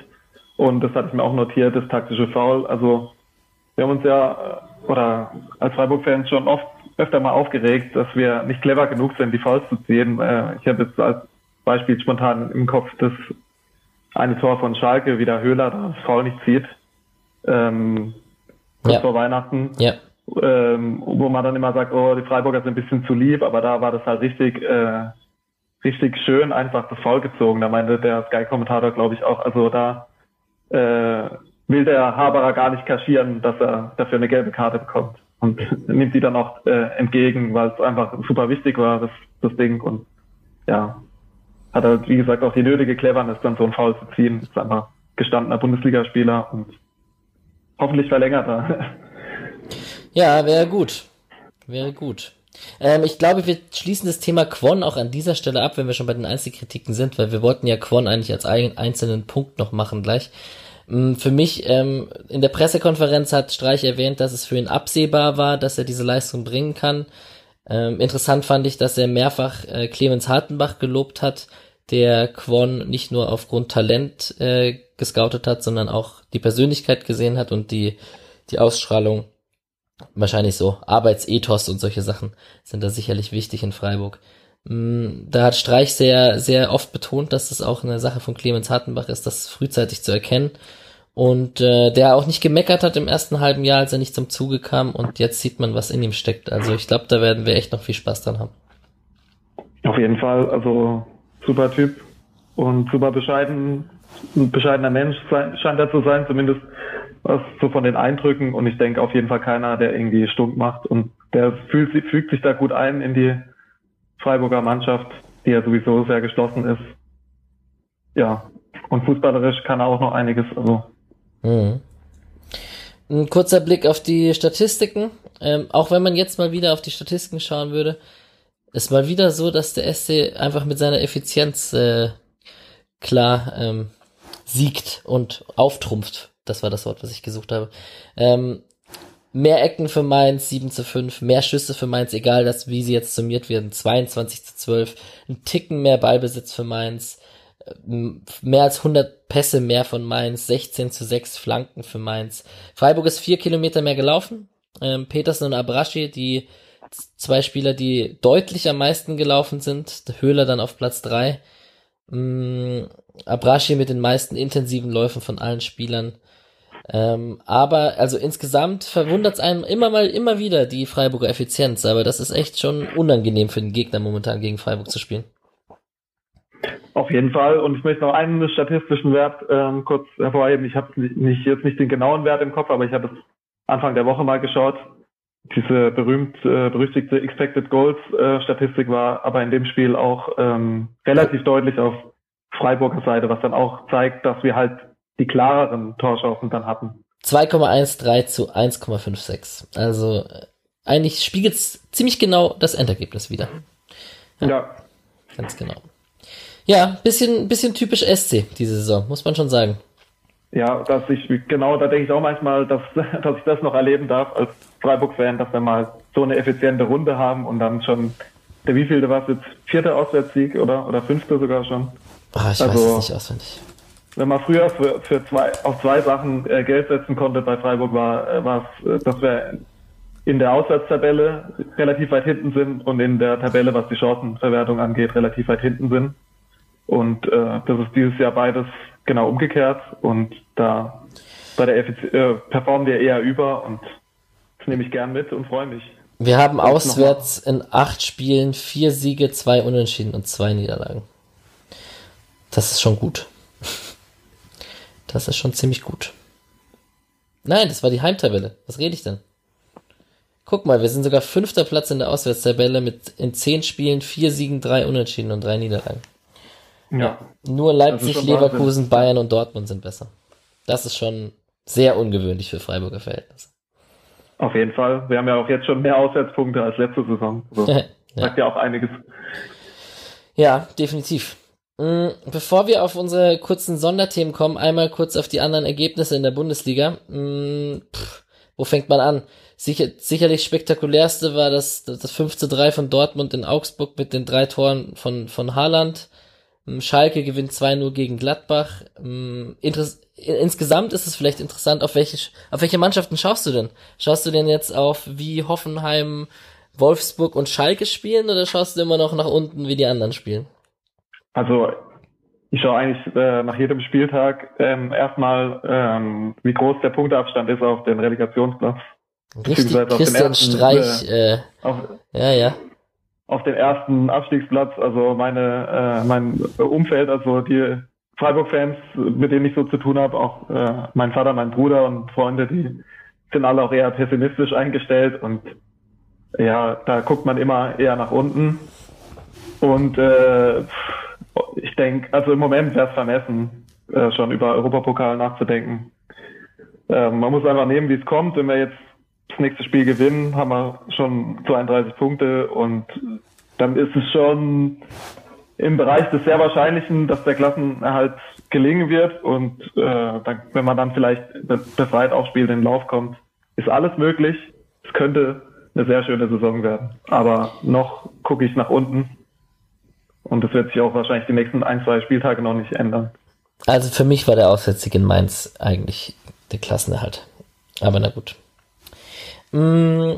Und das hatte ich mir auch notiert, das taktische Foul. Also wir haben uns ja, äh, oder als Freiburg-Fans schon oft öfter mal aufgeregt, dass wir nicht clever genug sind, die Fouls zu ziehen. Äh, ich habe jetzt als Beispiel spontan im Kopf das eine Tor von Schalke, wie der Höhler das Foul nicht zieht. Ähm, kurz ja. vor Weihnachten. Ja ähm, wo man dann immer sagt, oh, die Freiburger sind ein bisschen zu lieb, aber da war das halt richtig, äh, richtig schön einfach das Foul gezogen. Da meinte der Sky-Kommentator, glaube ich, auch, also da äh, will der Haberer gar nicht kaschieren, dass er dafür eine gelbe Karte bekommt. Und *laughs* nimmt die dann auch äh, entgegen, weil es einfach super wichtig war, das, das Ding. Und ja, hat er, wie gesagt, auch die nötige Cleverness, dann so ein Foul zu ziehen. Ist einfach gestandener Bundesligaspieler und hoffentlich verlängert er. *laughs* Ja, wäre gut. Wäre gut. Ähm, ich glaube, wir schließen das Thema Quon auch an dieser Stelle ab, wenn wir schon bei den Einzelkritiken sind, weil wir wollten ja Quon eigentlich als einzelnen Punkt noch machen gleich. Ähm, für mich, ähm, in der Pressekonferenz hat Streich erwähnt, dass es für ihn absehbar war, dass er diese Leistung bringen kann. Ähm, interessant fand ich, dass er mehrfach äh, Clemens Hartenbach gelobt hat, der Quon nicht nur aufgrund Talent äh, gescoutet hat, sondern auch die Persönlichkeit gesehen hat und die, die Ausstrahlung wahrscheinlich so Arbeitsethos und solche Sachen sind da sicherlich wichtig in Freiburg. Mm, da hat Streich sehr, sehr oft betont, dass das auch eine Sache von Clemens Hartenbach ist, das frühzeitig zu erkennen. Und äh, der auch nicht gemeckert hat im ersten halben Jahr, als er nicht zum Zuge kam. Und jetzt sieht man, was in ihm steckt. Also ich glaube, da werden wir echt noch viel Spaß dran haben. Auf jeden Fall. Also super Typ und super bescheiden, ein bescheidener Mensch scheint er zu sein, zumindest was so von den Eindrücken und ich denke auf jeden Fall keiner, der irgendwie stunk macht und der fühlt, fügt sich da gut ein in die Freiburger Mannschaft, die ja sowieso sehr geschlossen ist. Ja, und fußballerisch kann er auch noch einiges. Also. Mhm. Ein kurzer Blick auf die Statistiken. Ähm, auch wenn man jetzt mal wieder auf die Statistiken schauen würde, es war wieder so, dass der SC einfach mit seiner Effizienz äh, klar ähm, siegt und auftrumpft. Das war das Wort, was ich gesucht habe. Ähm, mehr Ecken für Mainz, 7 zu 5, mehr Schüsse für Mainz, egal dass, wie sie jetzt summiert werden, 22 zu 12, ein Ticken mehr Ballbesitz für Mainz, äh, mehr als 100 Pässe mehr von Mainz, 16 zu 6 Flanken für Mainz. Freiburg ist vier Kilometer mehr gelaufen. Ähm, Petersen und Abraschi, die zwei Spieler, die deutlich am meisten gelaufen sind. Höhler dann auf Platz drei. Ähm, Abraschi mit den meisten intensiven Läufen von allen Spielern. Ähm, aber also insgesamt verwundert es einem immer mal immer wieder die Freiburger Effizienz, aber das ist echt schon unangenehm für den Gegner momentan gegen Freiburg zu spielen. Auf jeden Fall. Und ich möchte noch einen statistischen Wert ähm, kurz hervorheben. Ich habe nicht, jetzt nicht den genauen Wert im Kopf, aber ich habe es Anfang der Woche mal geschaut. Diese berühmt äh, berüchtigte Expected Goals äh, Statistik war aber in dem Spiel auch ähm, relativ deutlich auf Freiburger Seite, was dann auch zeigt, dass wir halt die klareren Torchancen dann hatten. 2,13 zu 1,56. Also äh, eigentlich spiegelt es ziemlich genau das Endergebnis wieder. Ja. ja. Ganz genau. Ja, bisschen, bisschen typisch SC diese Saison, muss man schon sagen. Ja, dass ich, genau, da denke ich auch manchmal, dass, *laughs* dass ich das noch erleben darf als Freiburg-Fan, dass wir mal so eine effiziente Runde haben und dann schon, der wievielte war es jetzt? Vierter Auswärtssieg oder, oder fünfte sogar schon? Ah, ich also, weiß es nicht auswendig wenn man früher für, für zwei, auf zwei Sachen äh, Geld setzen konnte bei Freiburg, war, äh, war es, äh, dass wir in der Auswärtstabelle relativ weit hinten sind und in der Tabelle, was die Chancenverwertung angeht, relativ weit hinten sind. Und äh, das ist dieses Jahr beides genau umgekehrt und da bei der Effiz äh, performen wir eher über und das nehme ich gern mit und freue mich. Wir haben auswärts in acht Spielen vier Siege, zwei Unentschieden und zwei Niederlagen. Das ist schon gut. Das ist schon ziemlich gut. Nein, das war die Heimtabelle. Was rede ich denn? Guck mal, wir sind sogar fünfter Platz in der Auswärtstabelle mit in zehn Spielen vier Siegen, drei Unentschieden und drei Niederlagen. Ja. Nur Leipzig, Leverkusen, Bayern und Dortmund sind besser. Das ist schon sehr ungewöhnlich für Freiburger Verhältnisse. Auf jeden Fall. Wir haben ja auch jetzt schon mehr Auswärtspunkte als letzte Saison. Also, *laughs* ja. Sagt ja auch einiges. Ja, definitiv. Mm, bevor wir auf unsere kurzen Sonderthemen kommen, einmal kurz auf die anderen Ergebnisse in der Bundesliga. Mm, pff, wo fängt man an? Sicher, sicherlich spektakulärste war das, das 5 zu 3 von Dortmund in Augsburg mit den drei Toren von, von Haaland. Mm, Schalke gewinnt 2-0 gegen Gladbach. Insgesamt ist es vielleicht interessant, auf welche, auf welche Mannschaften schaust du denn? Schaust du denn jetzt auf, wie Hoffenheim, Wolfsburg und Schalke spielen oder schaust du immer noch nach unten, wie die anderen spielen? Also ich schaue eigentlich äh, nach jedem Spieltag ähm, erstmal, ähm, wie groß der Punkteabstand ist auf den Relegationsplatz. Richtig, Christian ersten, Streich. Äh, auf, ja, ja. Auf den ersten Abstiegsplatz, also meine, äh, mein Umfeld, also die Freiburg-Fans, mit denen ich so zu tun habe, auch äh, mein Vater, mein Bruder und Freunde, die sind alle auch eher pessimistisch eingestellt und ja, da guckt man immer eher nach unten. Und äh, ich denke, also im Moment wäre es vermessen, äh, schon über Europapokal nachzudenken. Ähm, man muss einfach nehmen, wie es kommt. Wenn wir jetzt das nächste Spiel gewinnen, haben wir schon 32 Punkte und dann ist es schon im Bereich des sehr Wahrscheinlichen, dass der Klassenerhalt gelingen wird und äh, dann, wenn man dann vielleicht befreit aufs Spiel in den Lauf kommt, ist alles möglich. Es könnte eine sehr schöne Saison werden. Aber noch gucke ich nach unten und das wird sich auch wahrscheinlich die nächsten ein, zwei Spieltage noch nicht ändern. Also für mich war der Auswärtssieg in Mainz eigentlich der Klassenerhalt. Aber na gut. Mm,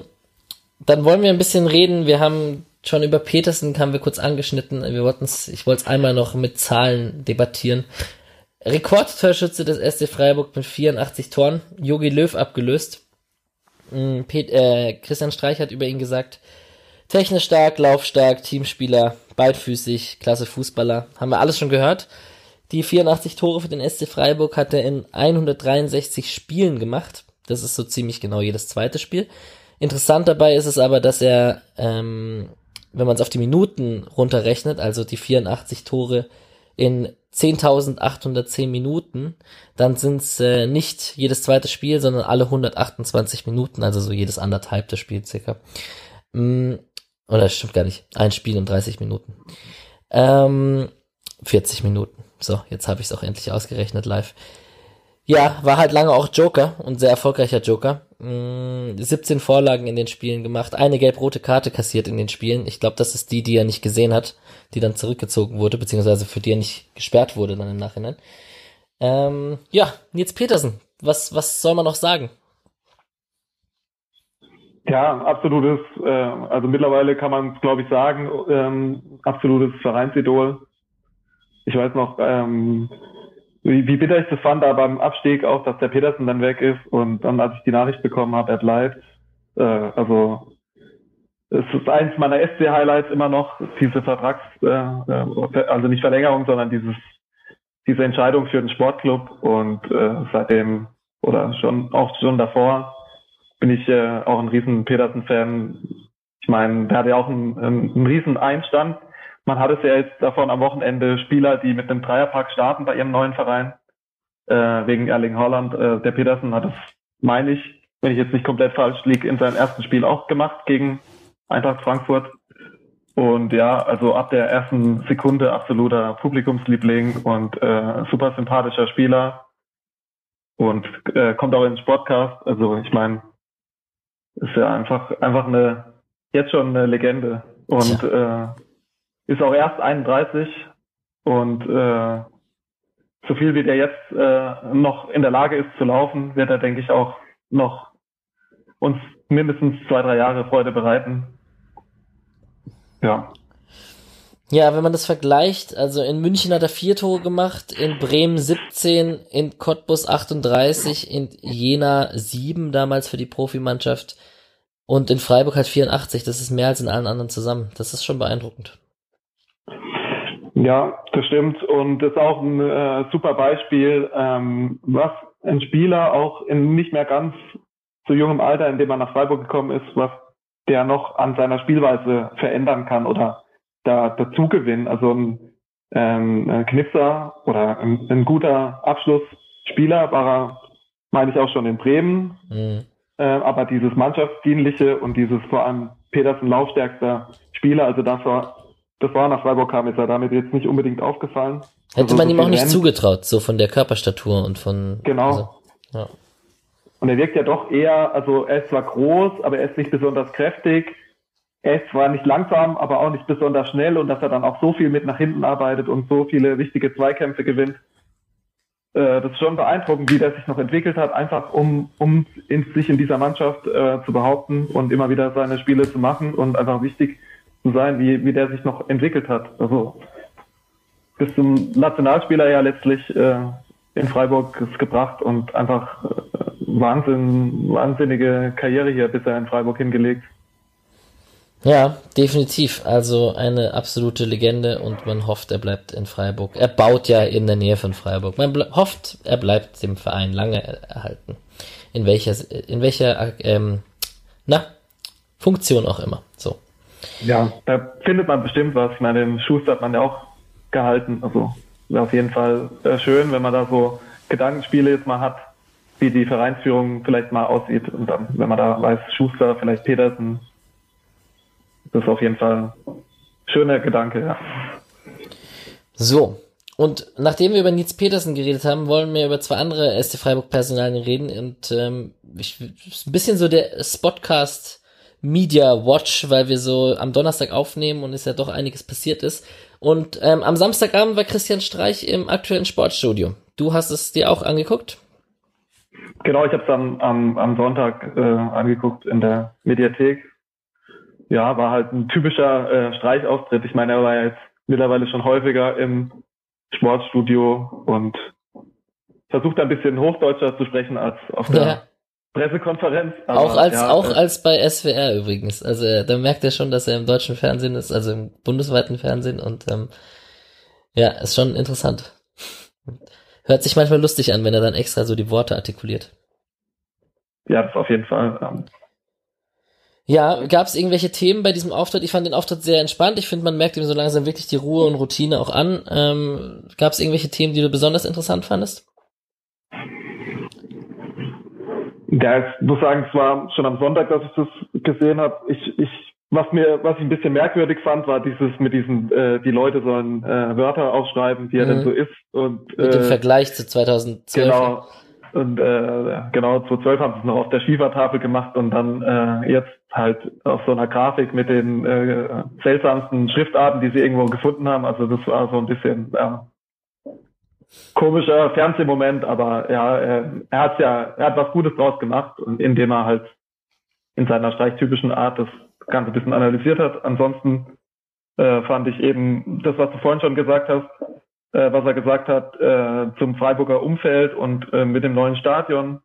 dann wollen wir ein bisschen reden. Wir haben schon über Petersen haben wir kurz angeschnitten. Wir wollten ich wollte es einmal noch mit Zahlen debattieren. Rekordtorschütze des SC Freiburg mit 84 Toren. Jogi Löw abgelöst. Mm, Pet, äh, Christian Streich hat über ihn gesagt, technisch stark, laufstark, Teamspieler, beidfüßig, klasse Fußballer. Haben wir alles schon gehört. Die 84 Tore für den SC Freiburg hat er in 163 Spielen gemacht. Das ist so ziemlich genau jedes zweite Spiel. Interessant dabei ist es aber, dass er, ähm, wenn man es auf die Minuten runterrechnet, also die 84 Tore in 10.810 Minuten, dann sind es äh, nicht jedes zweite Spiel, sondern alle 128 Minuten, also so jedes anderthalbte Spiel circa. Mm, Oder stimmt gar nicht. Ein Spiel in 30 Minuten. Ähm, 40 Minuten. So, jetzt habe ich es auch endlich ausgerechnet live. Ja, war halt lange auch Joker und sehr erfolgreicher Joker. 17 mm, Vorlagen in den Spielen gemacht, eine gelb-rote Karte kassiert in den Spielen. Ich glaube, das ist die, die er nicht gesehen hat, die dann zurückgezogen wurde, beziehungsweise für die er nicht gesperrt wurde dann im Nachhinein. Ähm, ja, Nils Petersen, was, was soll man noch sagen? Ja, absolutes, äh, also mittlerweile kann man es, glaube ich, sagen, ähm, absolutes Vereinsidol. Ich weiß noch, ähm, wie, wie bitter ich das fand, da beim Abstieg auch, dass der Petersen dann weg ist und dann, als ich die Nachricht bekommen habe, er bleibt. Äh, also es ist eins meiner SC-Highlights immer noch, diese Vertrags, äh, äh, also nicht Verlängerung, sondern dieses, diese Entscheidung für den Sportclub und äh, seitdem oder schon auch schon davor bin ich äh, auch ein riesen Petersen-Fan. Ich meine, der hat ja auch einen, einen riesen Einstand man hat es ja jetzt davon am Wochenende Spieler, die mit einem Dreierpack starten bei ihrem neuen Verein, äh, wegen Erling Holland. Äh, der Petersen hat es, meine ich, wenn ich jetzt nicht komplett falsch liege, in seinem ersten Spiel auch gemacht gegen Eintracht Frankfurt. Und ja, also ab der ersten Sekunde absoluter Publikumsliebling und äh, super sympathischer Spieler und äh, kommt auch ins Sportcast. Also ich meine, ist ja einfach einfach eine jetzt schon eine Legende und äh, ist auch erst 31 und äh, so viel wie der jetzt äh, noch in der Lage ist zu laufen, wird er, denke ich, auch noch uns mindestens zwei, drei Jahre Freude bereiten. Ja. Ja, wenn man das vergleicht, also in München hat er vier Tore gemacht, in Bremen 17, in Cottbus 38, in Jena 7 damals für die Profimannschaft und in Freiburg hat 84. Das ist mehr als in allen anderen zusammen. Das ist schon beeindruckend. Ja, das stimmt. Und das ist auch ein äh, super Beispiel, ähm, was ein Spieler auch in nicht mehr ganz so jungem Alter, in dem er nach Freiburg gekommen ist, was der noch an seiner Spielweise verändern kann oder da dazu gewinnen. Also ein, ähm, ein Knipser oder ein, ein, guter Abschlussspieler war er, meine ich auch schon in Bremen. Mhm. Äh, aber dieses Mannschaftsdienliche und dieses vor allem Petersen laufstärkster Spieler, also das war das war nach Freiburg kam, ist er damit jetzt nicht unbedingt aufgefallen. Hätte also man so ihm auch nicht rennt. zugetraut, so von der Körperstatur und von. Genau. Also, ja. Und er wirkt ja doch eher, also er ist zwar groß, aber er ist nicht besonders kräftig. Er ist zwar nicht langsam, aber auch nicht besonders schnell und dass er dann auch so viel mit nach hinten arbeitet und so viele wichtige Zweikämpfe gewinnt. Äh, das ist schon beeindruckend, wie der sich noch entwickelt hat, einfach um, um in, sich in dieser Mannschaft äh, zu behaupten und immer wieder seine Spiele zu machen und einfach wichtig zu sein, wie, wie der sich noch entwickelt hat. Also bis zum Nationalspieler ja letztlich äh, in Freiburg gebracht und einfach äh, Wahnsinn, wahnsinnige Karriere hier bisher in Freiburg hingelegt. Ja, definitiv. Also eine absolute Legende und man hofft, er bleibt in Freiburg. Er baut ja in der Nähe von Freiburg. Man hofft, er bleibt dem Verein lange erhalten. In welcher, in welcher, ähm, na, Funktion auch immer. So. Ja, da findet man bestimmt was. Ich meine, den Schuster hat man ja auch gehalten. Also wäre auf jeden Fall äh, schön, wenn man da so Gedankenspiele jetzt mal hat, wie die Vereinsführung vielleicht mal aussieht. Und dann, wenn man da weiß, Schuster, vielleicht Petersen, das ist auf jeden Fall ein schöner Gedanke, ja. So, und nachdem wir über Nils Petersen geredet haben, wollen wir über zwei andere SC Freiburg Personalien reden. Und ähm, ich, ein bisschen so der Spotcast Media Watch, weil wir so am Donnerstag aufnehmen und es ja doch einiges passiert ist. Und ähm, am Samstagabend war Christian Streich im aktuellen Sportstudio. Du hast es dir auch angeguckt? Genau, ich habe es am, am, am Sonntag äh, angeguckt in der Mediathek. Ja, war halt ein typischer äh, Streichauftritt. Ich meine, er war ja jetzt mittlerweile schon häufiger im Sportstudio und versucht ein bisschen Hochdeutscher zu sprechen als auf der ja. Pressekonferenz. auch als ja, auch äh, als bei SWR übrigens. Also äh, da merkt er schon, dass er im deutschen Fernsehen ist, also im bundesweiten Fernsehen und ähm, ja, ist schon interessant. Hört sich manchmal lustig an, wenn er dann extra so die Worte artikuliert. Ja, auf jeden Fall. Ähm. Ja, gab es irgendwelche Themen bei diesem Auftritt? Ich fand den Auftritt sehr entspannt. Ich finde, man merkt ihm so langsam wirklich die Ruhe und Routine auch an. Ähm, gab es irgendwelche Themen, die du besonders interessant fandest? Ja, ich muss sagen, es war schon am Sonntag, dass ich das gesehen habe. Ich, ich was mir, was ich ein bisschen merkwürdig fand, war dieses mit diesen, äh, die Leute sollen äh, Wörter aufschreiben, wie er mhm. denn so ist und mit dem äh, Vergleich zu 2012. Genau. Und äh, genau, 2012 haben sie es noch auf der Schiefertafel gemacht und dann äh, jetzt halt auf so einer Grafik mit den äh, seltsamsten Schriftarten, die sie irgendwo gefunden haben. Also das war so ein bisschen ja, komischer Fernsehmoment, aber ja, er, er hat ja, er hat was Gutes draus gemacht indem er halt in seiner streichtypischen Art das Ganze ein bisschen analysiert hat. Ansonsten äh, fand ich eben das, was du vorhin schon gesagt hast, äh, was er gesagt hat äh, zum Freiburger Umfeld und äh, mit dem neuen Stadion,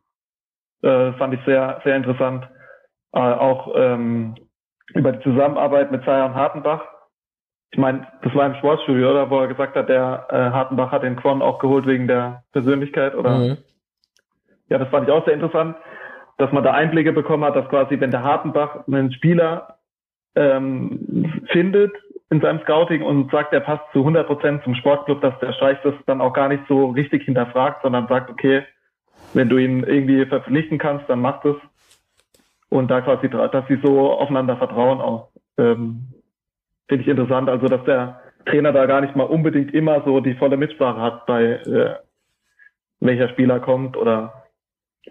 äh, fand ich sehr, sehr interessant. Äh, auch ähm, über die Zusammenarbeit mit Zayan Hartenbach. Ich meine, das war im Sportstudio, oder? Wo er gesagt hat, der äh, Hartenbach hat den Quon auch geholt wegen der Persönlichkeit, oder? Mhm. Ja, das fand ich auch sehr interessant, dass man da Einblicke bekommen hat, dass quasi, wenn der Hartenbach einen Spieler ähm, findet, in seinem Scouting und sagt, er passt zu 100 Prozent zum Sportclub, dass der Streich das dann auch gar nicht so richtig hinterfragt, sondern sagt, okay, wenn du ihn irgendwie verpflichten kannst, dann mach das. Und da quasi, dass sie so aufeinander vertrauen auch. Ähm, Finde ich interessant. Also, dass der Trainer da gar nicht mal unbedingt immer so die volle Mitsprache hat bei äh, welcher Spieler kommt oder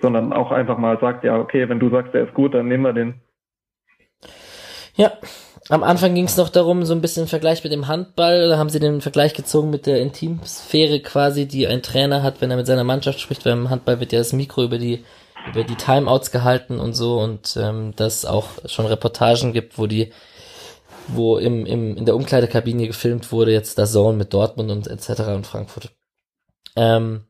sondern auch einfach mal sagt, ja, okay, wenn du sagst, der ist gut, dann nehmen wir den. Ja, am Anfang ging es noch darum, so ein bisschen Vergleich mit dem Handball. Da haben sie den Vergleich gezogen mit der Intimsphäre quasi, die ein Trainer hat, wenn er mit seiner Mannschaft spricht. Beim Handball wird ja das Mikro über die über die Timeouts gehalten und so und ähm, dass auch schon Reportagen gibt, wo die wo im, im in der Umkleidekabine gefilmt wurde jetzt das Zone mit Dortmund und etc. und Frankfurt. Ähm,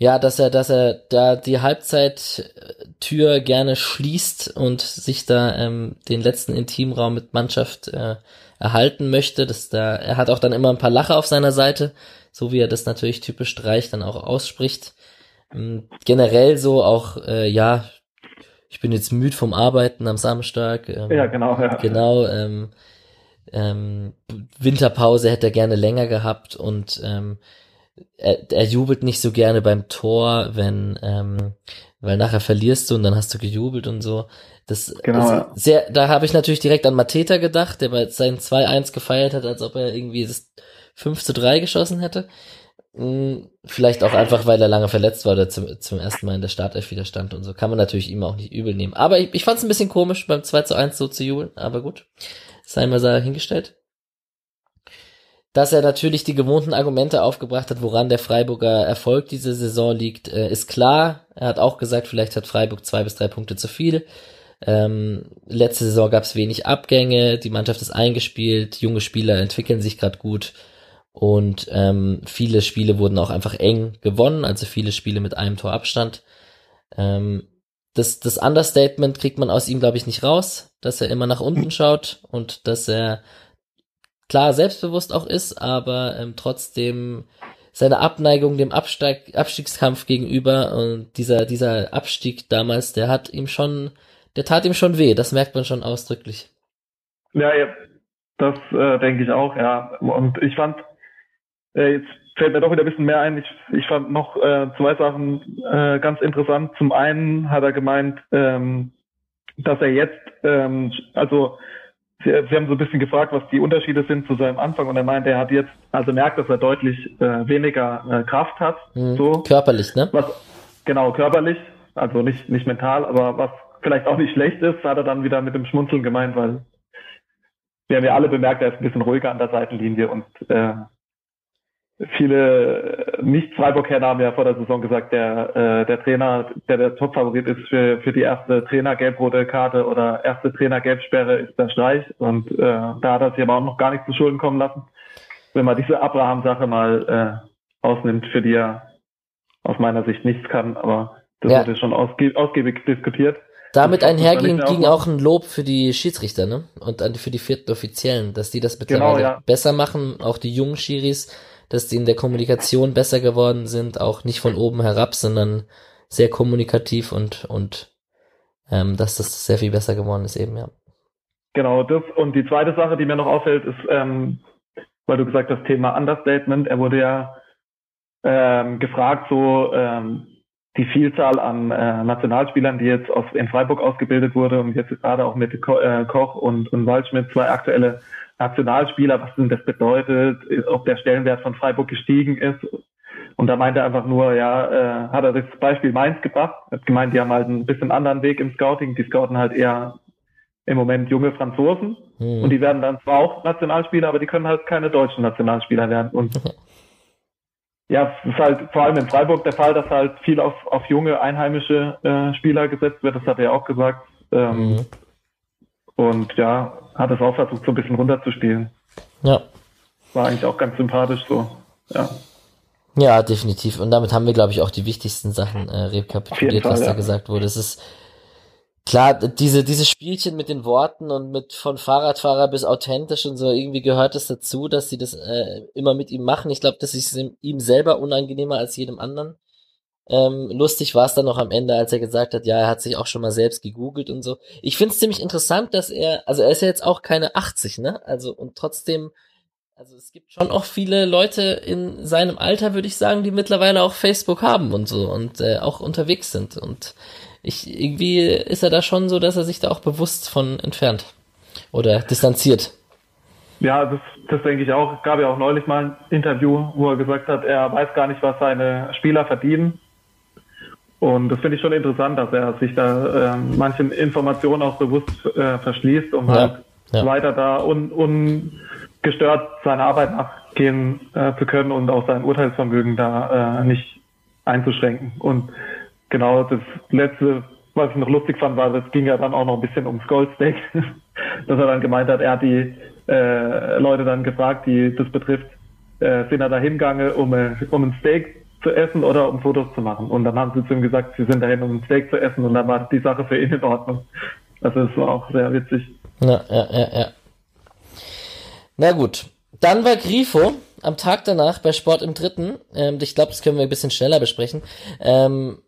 ja, dass er, dass er da die Halbzeittür gerne schließt und sich da ähm, den letzten Intimraum mit Mannschaft äh, erhalten möchte. Dass da, er hat auch dann immer ein paar Lacher auf seiner Seite, so wie er das natürlich typisch Streich dann auch ausspricht. Ähm, generell so auch, äh, ja, ich bin jetzt müde vom Arbeiten am Samstag. Ähm, ja, genau, ja. Genau, ähm, ähm, Winterpause hätte er gerne länger gehabt und ähm, er, er jubelt nicht so gerne beim Tor, wenn, ähm, weil nachher verlierst du und dann hast du gejubelt und so. Das genau. Also sehr, da habe ich natürlich direkt an Mateta gedacht, der bei seinen 2-1 gefeiert hat, als ob er irgendwie das 5 zu 3 geschossen hätte. Hm, vielleicht auch einfach, weil er lange verletzt war oder zum, zum ersten Mal in der Startelf wieder stand und so. Kann man natürlich ihm auch nicht übel nehmen. Aber ich, ich fand es ein bisschen komisch, beim 2 zu 1 so zu jubeln, aber gut. Sei mal hingestellt dass er natürlich die gewohnten Argumente aufgebracht hat, woran der Freiburger Erfolg diese Saison liegt, äh, ist klar. Er hat auch gesagt, vielleicht hat Freiburg zwei bis drei Punkte zu viel. Ähm, letzte Saison gab es wenig Abgänge, die Mannschaft ist eingespielt, junge Spieler entwickeln sich gerade gut und ähm, viele Spiele wurden auch einfach eng gewonnen, also viele Spiele mit einem Tor Abstand. Ähm, das, das Understatement kriegt man aus ihm, glaube ich, nicht raus, dass er immer nach unten schaut und dass er klar selbstbewusst auch ist, aber ähm, trotzdem seine Abneigung dem Absteig, Abstiegskampf gegenüber und dieser, dieser Abstieg damals, der hat ihm schon, der tat ihm schon weh, das merkt man schon ausdrücklich. Ja, ja das äh, denke ich auch, ja. Und ich fand, äh, jetzt fällt mir doch wieder ein bisschen mehr ein, ich, ich fand noch äh, zwei Sachen äh, ganz interessant. Zum einen hat er gemeint, ähm, dass er jetzt, ähm, also Sie, Sie, haben so ein bisschen gefragt, was die Unterschiede sind zu seinem Anfang und er meint, er hat jetzt, also merkt, dass er deutlich äh, weniger äh, Kraft hat. Mhm. So. Körperlich, ne? Was, genau, körperlich, also nicht, nicht mental, aber was vielleicht auch nicht schlecht ist, hat er dann wieder mit dem Schmunzeln gemeint, weil wir haben ja alle bemerkt, er ist ein bisschen ruhiger an der Seitenlinie und äh, viele Nicht-Freiburg-Kenner haben ja vor der Saison gesagt, der, äh, der Trainer, der der Top-Favorit ist für, für die erste Trainer-gelb-rote Karte oder erste Trainer-gelbsperre ist der Streich. Und äh, da hat er sich aber auch noch gar nicht zu Schulden kommen lassen. Wenn man diese Abraham-Sache mal äh, ausnimmt, für die er aus meiner Sicht nichts kann, aber das ja. wurde schon ausgie ausgiebig diskutiert. Damit einherging ging auch ein Lob für die Schiedsrichter, ne? Und für die vierten Offiziellen, dass die das mittlerweile genau, ja. besser machen, auch die jungen Schiris dass die in der Kommunikation besser geworden sind, auch nicht von oben herab, sondern sehr kommunikativ und, und ähm, dass das sehr viel besser geworden ist eben, ja. Genau, das und die zweite Sache, die mir noch auffällt, ist, ähm, weil du gesagt hast, Thema Understatement, er wurde ja ähm, gefragt, so ähm, die Vielzahl an äh, Nationalspielern, die jetzt aus, in Freiburg ausgebildet wurde und jetzt gerade auch mit Ko äh, Koch und, und Waldschmidt zwei aktuelle Nationalspieler, was denn das bedeutet, ob der Stellenwert von Freiburg gestiegen ist. Und da meinte er einfach nur, ja, äh, hat er das Beispiel Mainz gebracht, hat gemeint, die haben halt ein bisschen anderen Weg im Scouting, die scouten halt eher im Moment junge Franzosen hm. und die werden dann zwar auch Nationalspieler, aber die können halt keine deutschen Nationalspieler werden. Und ja, es ist halt vor allem in Freiburg der Fall, dass halt viel auf, auf junge einheimische äh, Spieler gesetzt wird, das hat er ja auch gesagt. Ähm, mhm. Und ja, hat es auch versucht, so ein bisschen runterzuspielen. Ja. War eigentlich auch ganz sympathisch so, ja. Ja, definitiv. Und damit haben wir, glaube ich, auch die wichtigsten Sachen äh, rekapituliert, Fall, was da gesagt wurde. Es ist klar, diese, diese Spielchen mit den Worten und mit von Fahrradfahrer bis authentisch und so, irgendwie gehört es dazu, dass sie das äh, immer mit ihm machen. Ich glaube, das ist ihm selber unangenehmer als jedem anderen. Ähm, lustig war es dann noch am Ende, als er gesagt hat, ja, er hat sich auch schon mal selbst gegoogelt und so. Ich finde es ziemlich interessant, dass er, also er ist ja jetzt auch keine 80, ne? Also und trotzdem, also es gibt schon auch viele Leute in seinem Alter, würde ich sagen, die mittlerweile auch Facebook haben und so und äh, auch unterwegs sind. Und ich, irgendwie ist er da schon so, dass er sich da auch bewusst von entfernt oder distanziert. Ja, das, das denke ich auch. Es gab ja auch neulich mal ein Interview, wo er gesagt hat, er weiß gar nicht, was seine Spieler verdienen. Und das finde ich schon interessant, dass er sich da äh, manchen Informationen auch bewusst äh, verschließt, um ja, halt ja. weiter da un, ungestört seiner Arbeit nachgehen äh, zu können und auch sein Urteilsvermögen da äh, nicht einzuschränken. Und Genau, das letzte, was ich noch lustig fand, war, das ging ja dann auch noch ein bisschen ums Goldsteak, *laughs* dass er dann gemeint hat, er hat die äh, Leute dann gefragt, die das betrifft, äh, sind er da hingegangen, um, äh, um ein Steak zu essen oder um Fotos zu machen. Und dann haben sie zu ihm gesagt, sie sind dahin, um ein Steak zu essen und dann war die Sache für ihn in Ordnung. Also das war auch sehr witzig. Ja, ja, ja, ja. Na gut. Dann war Grifo am Tag danach bei Sport im Dritten. Ähm, ich glaube, das können wir ein bisschen schneller besprechen. Ähm,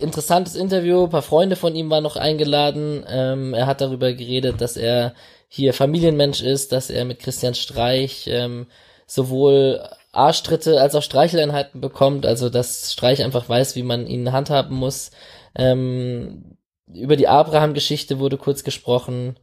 interessantes Interview, ein paar Freunde von ihm waren noch eingeladen. Ähm, er hat darüber geredet, dass er hier Familienmensch ist, dass er mit Christian Streich ähm, sowohl Arschtritte als auch Streicheleinheiten bekommt, also dass Streich einfach weiß, wie man ihn handhaben muss. Ähm, über die Abraham-Geschichte wurde kurz gesprochen.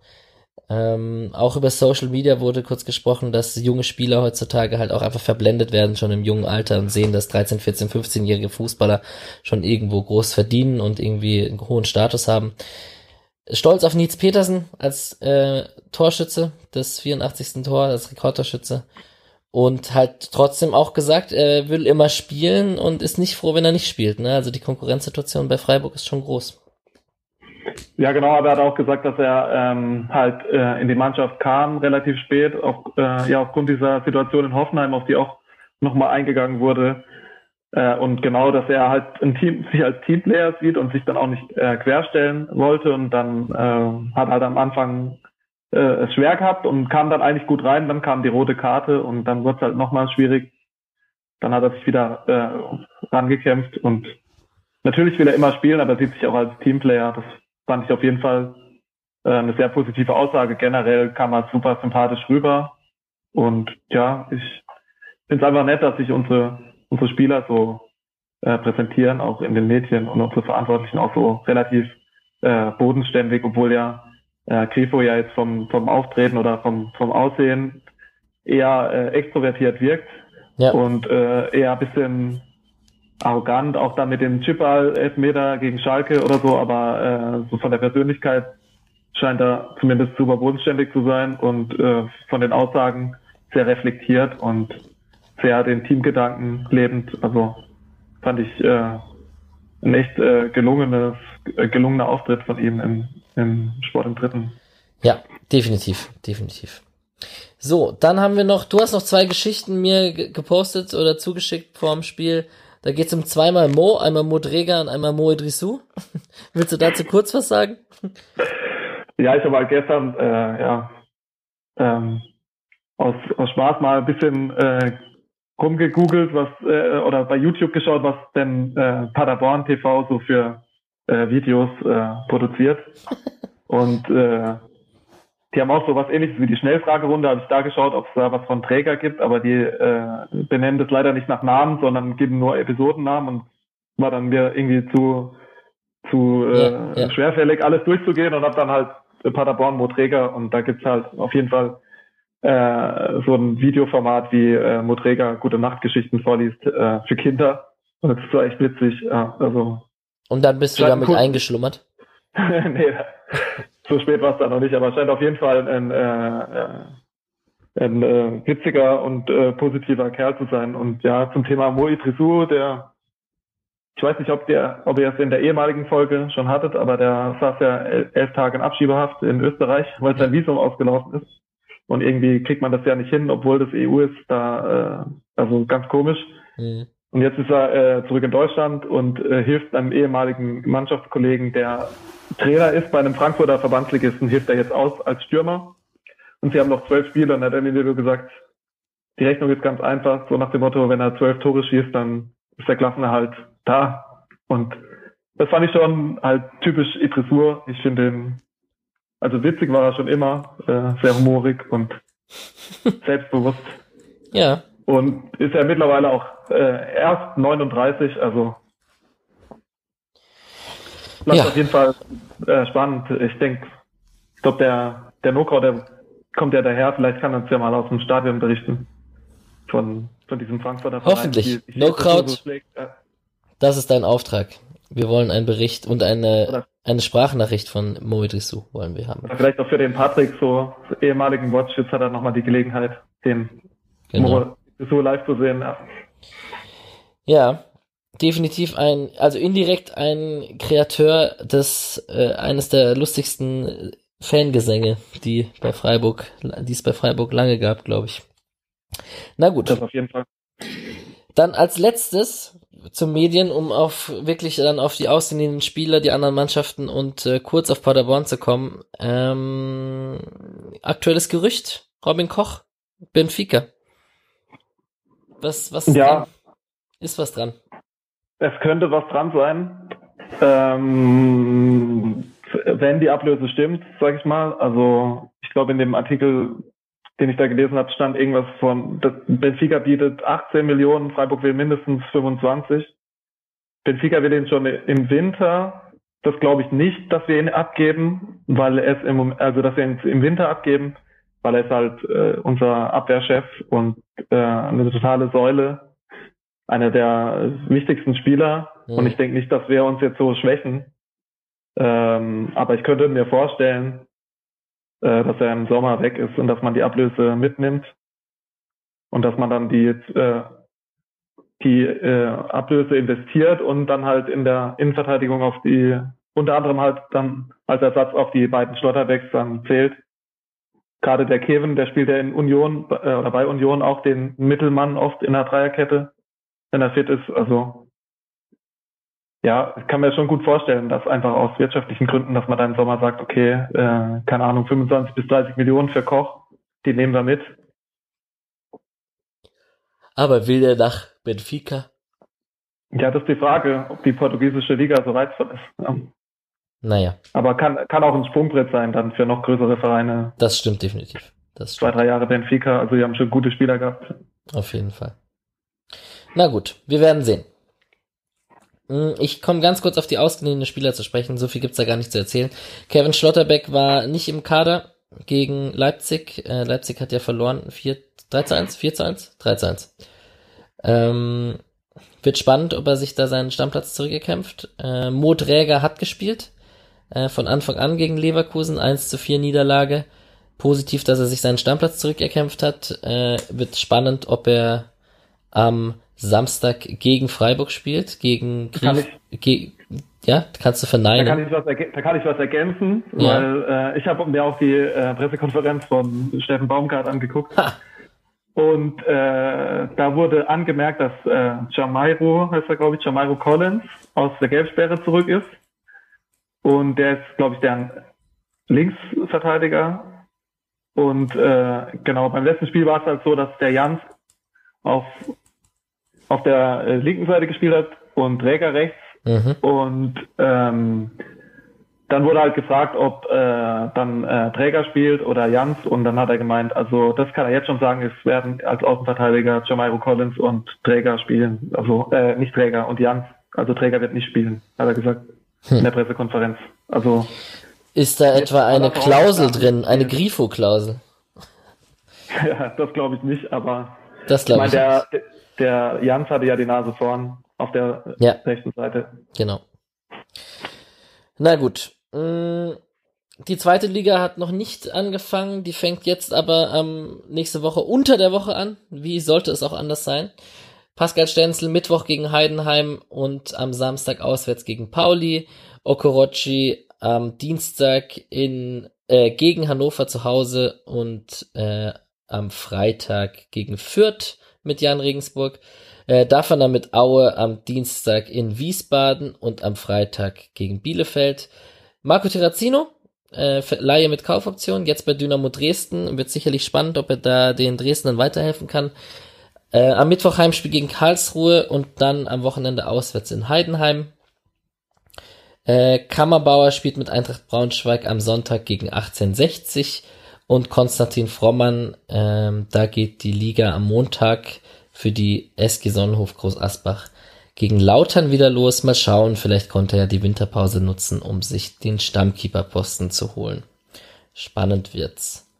Ähm, auch über Social Media wurde kurz gesprochen, dass junge Spieler heutzutage halt auch einfach verblendet werden, schon im jungen Alter und sehen, dass 13, 14, 15-jährige Fußballer schon irgendwo groß verdienen und irgendwie einen hohen Status haben. Stolz auf Nietz Petersen als äh, Torschütze des 84. Tor, als Rekordtorschütze. Und halt trotzdem auch gesagt, er will immer spielen und ist nicht froh, wenn er nicht spielt. Ne? Also die Konkurrenzsituation bei Freiburg ist schon groß. Ja, genau, aber er hat auch gesagt, dass er ähm, halt äh, in die Mannschaft kam relativ spät, auf, äh, ja, aufgrund dieser Situation in Hoffenheim, auf die auch nochmal eingegangen wurde. Äh, und genau, dass er halt ein Team, *laughs* sich als Teamplayer sieht und sich dann auch nicht äh, querstellen wollte und dann äh, hat halt am Anfang äh, schwer gehabt und kam dann eigentlich gut rein, dann kam die rote Karte und dann wurde es halt nochmal schwierig. Dann hat er sich wieder äh, rangekämpft und natürlich will er immer spielen, aber sieht sich auch als Teamplayer. Das fand ich auf jeden Fall äh, eine sehr positive Aussage. Generell kam er super sympathisch rüber. Und ja, ich finde es einfach nett, dass sich unsere, unsere Spieler so äh, präsentieren, auch in den Medien und unsere Verantwortlichen auch so relativ äh, bodenständig, obwohl ja äh, Grifo ja jetzt vom, vom Auftreten oder vom, vom Aussehen eher äh, extrovertiert wirkt ja. und äh, eher ein bisschen arrogant, auch dann mit dem Chipball Elfmeter gegen Schalke oder so, aber äh, so von der Persönlichkeit scheint er zumindest super bodenständig zu sein und äh, von den Aussagen sehr reflektiert und sehr den Teamgedanken lebend. Also fand ich äh, ein echt äh, gelungenes, äh, gelungener Auftritt von ihm im, im Sport im Dritten. Ja, definitiv, definitiv. So, dann haben wir noch, du hast noch zwei Geschichten mir gepostet oder zugeschickt vor dem Spiel. Da geht es um zweimal Mo, einmal Mo Dreger und einmal Mo Idrissou. *laughs* Willst du dazu kurz was sagen? Ja, ich habe halt gestern äh, ja, ähm, aus, aus Spaß mal ein bisschen äh, rumgegoogelt, was äh, oder bei YouTube geschaut, was denn äh, Paderborn TV so für äh, Videos äh, produziert. *laughs* Und äh, die haben auch so was ähnliches wie die Schnellfragerunde, habe ich da geschaut, ob es da was von Träger gibt, aber die äh, benennen das leider nicht nach Namen, sondern geben nur Episodennamen und war dann mir irgendwie zu, zu äh, ja, schwerfällig, alles durchzugehen und habe dann halt Paderborn Moträger und da gibt's halt auf jeden Fall äh, so ein Videoformat wie äh, Moträger gute Nachtgeschichten vorliest äh, für Kinder. Und das ist echt witzig. Ja, also und dann bist du damit kurz... eingeschlummert? *laughs* nee, so spät war es da noch nicht, aber es scheint auf jeden Fall ein, äh, äh, ein äh, witziger und äh, positiver Kerl zu sein. Und ja, zum Thema Moi Trisou, der ich weiß nicht, ob der, ob ihr es in der ehemaligen Folge schon hattet, aber der saß ja elf Tage in Abschiebehaft in Österreich, weil sein Visum ausgelaufen ist. Und irgendwie kriegt man das ja nicht hin, obwohl das EU ist, da, äh, also ganz komisch. Mhm. Und jetzt ist er äh, zurück in Deutschland und äh, hilft einem ehemaligen Mannschaftskollegen, der Trainer ist bei einem Frankfurter Verbandsligisten, hilft er jetzt aus als Stürmer. Und sie haben noch zwölf Spieler und hat Interview gesagt, die Rechnung ist ganz einfach, so nach dem Motto, wenn er zwölf Tore schießt, dann ist der Klassenerhalt da. Und das fand ich schon halt typisch Idrissur. Ich finde ihn, also witzig war er schon immer, äh, sehr humorig und *laughs* selbstbewusst. Ja. Und ist ja mittlerweile auch äh, erst 39, also bleibt ja. auf jeden Fall äh, spannend. Ich denke, ich glaube, der, der Nokau, der kommt ja daher, vielleicht kann er uns ja mal aus dem Stadion berichten. Von, von diesem Frankfurter Verein. Hoffentlich. No-Kraut, so das ist dein Auftrag. Wir wollen einen Bericht und eine, eine Sprachnachricht von Moedrisu wollen wir haben. Oder vielleicht auch für den Patrick, so ehemaligen Watchschütz, hat er nochmal die Gelegenheit, den genau. Moedrisu live zu sehen. Ja. ja, definitiv ein, also indirekt ein Kreateur des, äh, eines der lustigsten Fangesänge, die bei Freiburg, die es bei Freiburg lange gab, glaube ich. Na gut. Das auf jeden Fall. Dann als letztes zum Medien, um auf wirklich dann auf die ausgehenden Spieler, die anderen Mannschaften und äh, kurz auf Paderborn zu kommen. Ähm, aktuelles Gerücht, Robin Koch, Benfica. Was, was ist ja. dran? Ist was dran? Es könnte was dran sein. Ähm, wenn die Ablöse stimmt, sag ich mal. Also ich glaube in dem Artikel den ich da gelesen habe, stand irgendwas von, Benfica bietet 18 Millionen, Freiburg will mindestens 25. Benfica will ihn schon im Winter. Das glaube ich nicht, dass wir ihn abgeben, weil er es im, also dass wir ihn im Winter abgeben, weil er ist halt äh, unser Abwehrchef und äh, eine totale Säule, einer der wichtigsten Spieler. Mhm. Und ich denke nicht, dass wir uns jetzt so schwächen. Ähm, aber ich könnte mir vorstellen, äh, dass er im Sommer weg ist und dass man die Ablöse mitnimmt und dass man dann die, äh, die äh, Ablöse investiert und dann halt in der Innenverteidigung auf die, unter anderem halt dann als Ersatz auf die beiden Schlotterbacks dann zählt. Gerade der Kevin, der spielt ja in Union äh, oder bei Union auch den Mittelmann oft in der Dreierkette, wenn er fit ist. Also ja, ich kann mir schon gut vorstellen, dass einfach aus wirtschaftlichen Gründen, dass man dann im Sommer sagt, okay, äh, keine Ahnung, 25 bis 30 Millionen für Koch, die nehmen wir mit. Aber will der nach Benfica? Ja, das ist die Frage, ob die portugiesische Liga so reizvoll ist. Ja. Naja. Aber kann, kann auch ein Sprungbrett sein dann für noch größere Vereine. Das stimmt definitiv. Das stimmt. Zwei, drei Jahre Benfica, also die haben schon gute Spieler gehabt. Auf jeden Fall. Na gut, wir werden sehen. Hm, ich komme ganz kurz auf die ausgeliehenen Spieler zu sprechen. So viel gibt's da gar nicht zu erzählen. Kevin Schlotterbeck war nicht im Kader gegen Leipzig. Äh, Leipzig hat ja verloren. 4, 3 zu 1? 4 zu 1? 3 zu 1. Ähm, wird spannend, ob er sich da seinen Stammplatz zurückgekämpft. Äh, Mo Dräger hat gespielt. Äh, von Anfang an gegen Leverkusen. 1 zu 4 Niederlage. Positiv, dass er sich seinen Stammplatz zurückerkämpft hat. Äh, wird spannend, ob er am Samstag gegen Freiburg spielt, gegen Grief, ge ja, kannst du verneinen. Da kann ich was, da kann ich was ergänzen, ja. weil äh, ich habe mir auch die äh, Pressekonferenz von Steffen Baumgart angeguckt. Ha. Und äh, da wurde angemerkt, dass äh, Jamairo, heißt er glaube ich, Jamairo Collins aus der Gelbsperre zurück ist. Und der ist, glaube ich, deren Linksverteidiger. Und äh, genau, beim letzten Spiel war es halt so, dass der Jans auf auf der äh, linken Seite gespielt hat und Träger rechts. Mhm. Und ähm, dann wurde halt gefragt, ob äh, dann äh, Träger spielt oder Jans. Und dann hat er gemeint, also das kann er jetzt schon sagen, es werden als Außenverteidiger Jamairo Collins und Träger spielen. Also äh, nicht Träger und Jans. Also Träger wird nicht spielen, hat er gesagt hm. in der Pressekonferenz. Also ist da etwa eine Klausel drin, eine Grifo-Klausel? *laughs* Ja, das glaube ich nicht, aber das glaube ich, mein, der, nicht. der Jans hatte ja die Nase vorn auf der ja. rechten Seite. Genau. Na gut. Mm, die zweite Liga hat noch nicht angefangen, die fängt jetzt aber ähm, nächste Woche unter der Woche an. Wie sollte es auch anders sein? Pascal Stenzel Mittwoch gegen Heidenheim und am Samstag auswärts gegen Pauli. Okorochi am Dienstag in äh, gegen Hannover zu Hause und äh, am Freitag gegen Fürth mit Jan Regensburg. Äh, davon mit Aue am Dienstag in Wiesbaden und am Freitag gegen Bielefeld. Marco Terrazino, äh, Laie mit Kaufoption, jetzt bei Dynamo Dresden. Wird sicherlich spannend, ob er da den Dresdnern weiterhelfen kann. Äh, am Mittwoch Heimspiel gegen Karlsruhe und dann am Wochenende auswärts in Heidenheim. Äh, Kammerbauer spielt mit Eintracht Braunschweig am Sonntag gegen 1860 und Konstantin Frommann, ähm, da geht die Liga am Montag für die SG Sonnenhof Groß Asbach gegen Lautern wieder los. Mal schauen, vielleicht konnte er die Winterpause nutzen, um sich den Stammkeeper-Posten zu holen. Spannend wird's.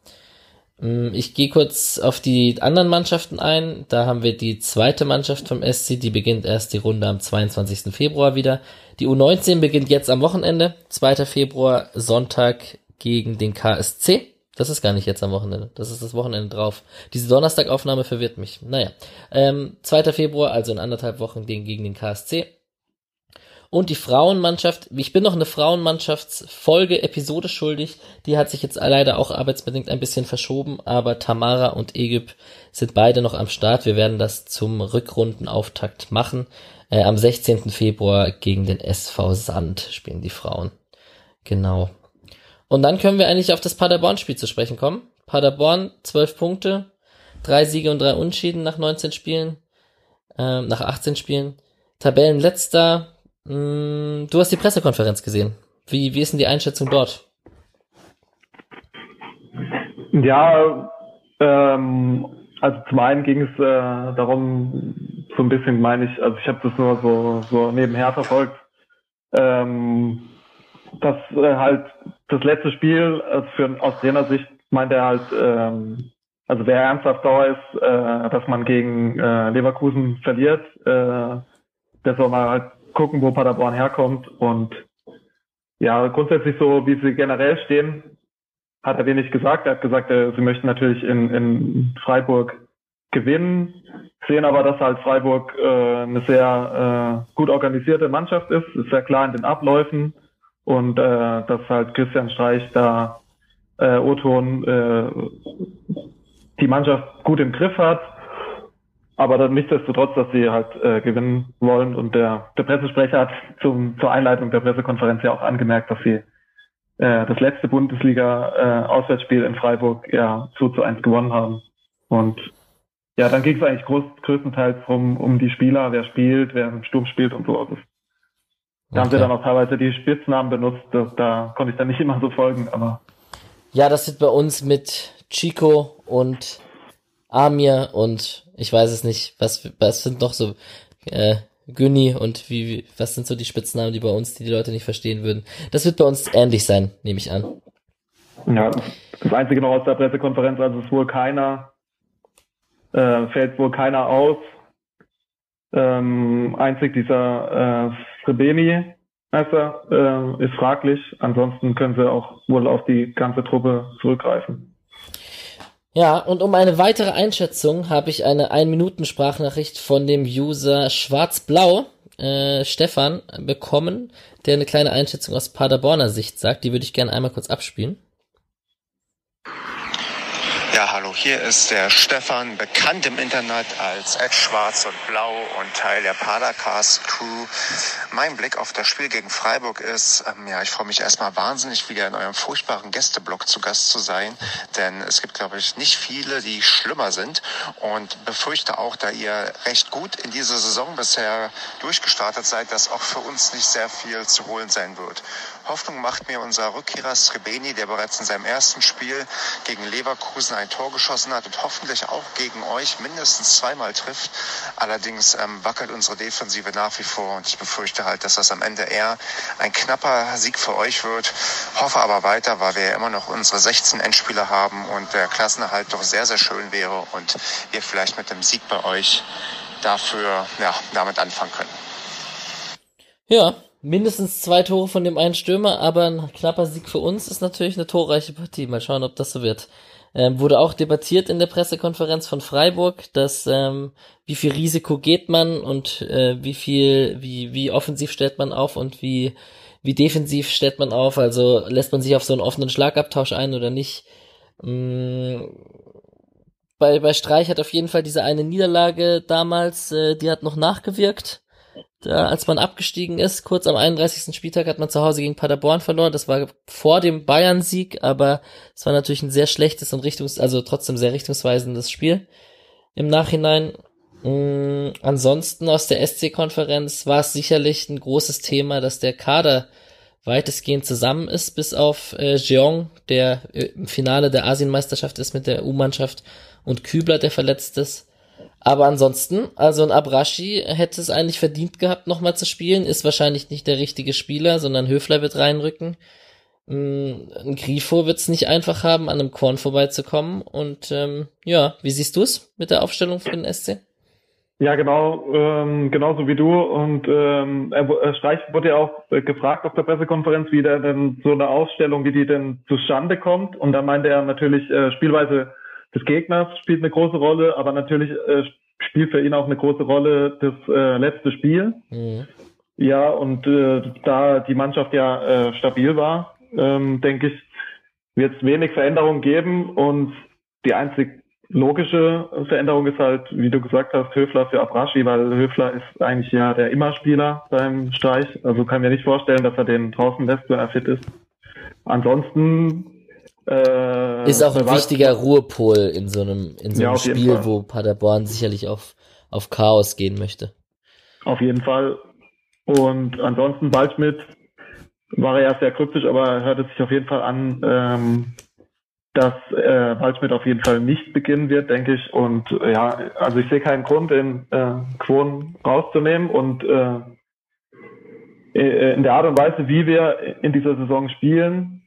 Mm, ich gehe kurz auf die anderen Mannschaften ein. Da haben wir die zweite Mannschaft vom SC, die beginnt erst die Runde am 22. Februar wieder. Die U19 beginnt jetzt am Wochenende, 2. Februar, Sonntag gegen den KSC. Das ist gar nicht jetzt am Wochenende. Das ist das Wochenende drauf. Diese Donnerstagaufnahme verwirrt mich. Naja. Ähm, 2. Februar, also in anderthalb Wochen gegen, gegen den KSC. Und die Frauenmannschaft, ich bin noch eine Frauenmannschaftsfolge Episode schuldig. Die hat sich jetzt leider auch arbeitsbedingt ein bisschen verschoben, aber Tamara und Egypt sind beide noch am Start. Wir werden das zum Rückrundenauftakt machen. Äh, am 16. Februar gegen den SV Sand spielen die Frauen. Genau. Und dann können wir eigentlich auf das Paderborn-Spiel zu sprechen kommen. Paderborn, 12 Punkte, drei Siege und drei Unschieden nach 19 Spielen, ähm, nach 18 Spielen. Tabellenletzter. Mh, mm, du hast die Pressekonferenz gesehen. Wie, wie ist denn die Einschätzung dort? Ja, ähm, also zum einen ging es äh, darum, so ein bisschen meine ich, also ich habe das nur so, so nebenher verfolgt, ähm, dass äh, halt das letzte Spiel also für, aus Trainersicht meint er halt, ähm, also wer ernsthaft sauer ist, äh, dass man gegen äh, Leverkusen verliert, äh, der soll mal halt gucken, wo Paderborn herkommt. Und ja, grundsätzlich so, wie sie generell stehen, hat er wenig gesagt. Er hat gesagt, äh, sie möchten natürlich in, in Freiburg gewinnen, sehen aber, dass halt Freiburg äh, eine sehr äh, gut organisierte Mannschaft ist, ist sehr klar in den Abläufen. Und äh, dass halt Christian Streich da äh, Oton äh, die Mannschaft gut im Griff hat, aber dann nichtsdestotrotz, dass sie halt äh, gewinnen wollen und der, der Pressesprecher hat zum, zur Einleitung der Pressekonferenz ja auch angemerkt, dass sie äh, das letzte Bundesliga-Auswärtsspiel äh, in Freiburg ja 2 zu 1 gewonnen haben und ja, dann ging es eigentlich groß, größtenteils um, um die Spieler, wer spielt, wer im Sturm spielt und so. Also da okay. haben sie dann auch teilweise die Spitznamen benutzt. Das, da konnte ich dann nicht immer so folgen, aber. Ja, das wird bei uns mit Chico und Amir und ich weiß es nicht, was, was sind noch so, äh, Günni und wie, wie, was sind so die Spitznamen, die bei uns, die die Leute nicht verstehen würden. Das wird bei uns ähnlich sein, nehme ich an. Ja, das Einzige noch aus der Pressekonferenz, also es wohl keiner, äh, fällt wohl keiner aus. Ähm, einzig dieser äh, Srebeni heißt äh, ist fraglich. Ansonsten können sie auch wohl auf die ganze Truppe zurückgreifen. Ja, und um eine weitere Einschätzung habe ich eine 1-Minuten-Sprachnachricht von dem User Schwarz-Blau, äh, Stefan, bekommen, der eine kleine Einschätzung aus Paderborner Sicht sagt. Die würde ich gerne einmal kurz abspielen. Hallo, hier ist der Stefan, bekannt im Internet als Ed Schwarz und Blau und Teil der Padercast Crew. Mein Blick auf das Spiel gegen Freiburg ist, ähm, ja, ich freue mich erstmal wahnsinnig, wieder in eurem furchtbaren Gästeblock zu Gast zu sein, denn es gibt, glaube ich, nicht viele, die schlimmer sind und befürchte auch, da ihr recht gut in dieser Saison bisher durchgestartet seid, dass auch für uns nicht sehr viel zu holen sein wird. Hoffnung macht mir unser Rückkehrer Srebeni, der bereits in seinem ersten Spiel gegen Leverkusen ein Tor geschossen hat und hoffentlich auch gegen euch mindestens zweimal trifft. Allerdings ähm, wackelt unsere Defensive nach wie vor und ich befürchte halt, dass das am Ende eher ein knapper Sieg für euch wird. Hoffe aber weiter, weil wir ja immer noch unsere 16 Endspieler haben und der Klassenerhalt doch sehr, sehr schön wäre und wir vielleicht mit dem Sieg bei euch dafür, ja, damit anfangen können. Ja, mindestens zwei Tore von dem einen Stürmer, aber ein knapper Sieg für uns ist natürlich eine torreiche Partie. Mal schauen, ob das so wird. Ähm, wurde auch debattiert in der Pressekonferenz von Freiburg, dass ähm, wie viel Risiko geht man und äh, wie viel, wie, wie offensiv stellt man auf und wie, wie defensiv stellt man auf. Also lässt man sich auf so einen offenen Schlagabtausch ein oder nicht. Mm, bei, bei Streich hat auf jeden Fall diese eine Niederlage damals, äh, die hat noch nachgewirkt da, als man abgestiegen ist, kurz am 31. Spieltag hat man zu Hause gegen Paderborn verloren. Das war vor dem Bayern-Sieg, aber es war natürlich ein sehr schlechtes und richtungs-, also trotzdem sehr richtungsweisendes Spiel im Nachhinein. Mhm, ansonsten aus der SC-Konferenz war es sicherlich ein großes Thema, dass der Kader weitestgehend zusammen ist, bis auf äh, Jeong, der äh, im Finale der Asienmeisterschaft ist mit der U-Mannschaft und Kübler, der verletzt ist. Aber ansonsten, also ein Abrashi hätte es eigentlich verdient gehabt, nochmal zu spielen, ist wahrscheinlich nicht der richtige Spieler, sondern Höfler wird reinrücken. Mm, ein Grifo wird es nicht einfach haben, an einem Korn vorbeizukommen. Und ähm, ja, wie siehst du es mit der Aufstellung für den SC? Ja, genau, ähm, genauso wie du. Und ähm, er, Streich wurde ja auch äh, gefragt auf der Pressekonferenz, wie der denn so eine Ausstellung, wie die denn zustande kommt. Und da meinte er natürlich äh, Spielweise des Gegners spielt eine große Rolle, aber natürlich äh, spielt für ihn auch eine große Rolle das äh, letzte Spiel. Mhm. Ja, und äh, da die Mannschaft ja äh, stabil war, ähm, denke ich, wird es wenig Veränderungen geben und die einzig logische Veränderung ist halt, wie du gesagt hast, Höfler für Abrashi, weil Höfler ist eigentlich ja der Immerspieler beim Streich. Also kann mir nicht vorstellen, dass er den draußen lässt, wenn er fit ist. Ansonsten äh, ist auch ein wichtiger Ruhepol in so einem, in so einem ja, Spiel, wo Paderborn sicherlich auf, auf Chaos gehen möchte. Auf jeden Fall. Und ansonsten Waldschmidt war er ja sehr kryptisch, aber hörte sich auf jeden Fall an, ähm, dass äh, Waldschmidt auf jeden Fall nicht beginnen wird, denke ich. Und äh, ja, also ich sehe keinen Grund, den äh, Quon rauszunehmen. Und äh, äh, in der Art und Weise, wie wir in dieser Saison spielen,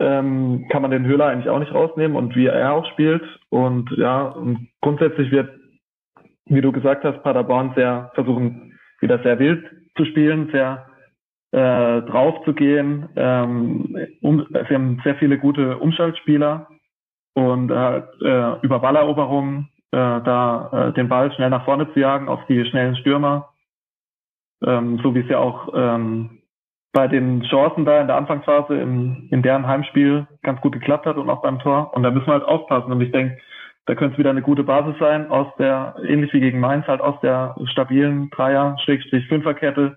ähm, kann man den Höhler eigentlich auch nicht rausnehmen und wie er auch spielt. Und ja, und grundsätzlich wird, wie du gesagt hast, Paderborn sehr versuchen, wieder sehr wild zu spielen, sehr äh, drauf zu gehen. Ähm, um, sie haben sehr viele gute Umschaltspieler und äh, äh, über Balleroberungen äh, da äh, den Ball schnell nach vorne zu jagen auf die schnellen Stürmer, ähm, so wie es ja auch ähm, bei den Chancen da in der Anfangsphase im, in deren Heimspiel ganz gut geklappt hat und auch beim Tor. Und da müssen wir halt aufpassen. Und ich denke, da könnte es wieder eine gute Basis sein, aus der, ähnlich wie gegen Mainz, halt aus der stabilen Dreier, Schrägstrich Fünferkette,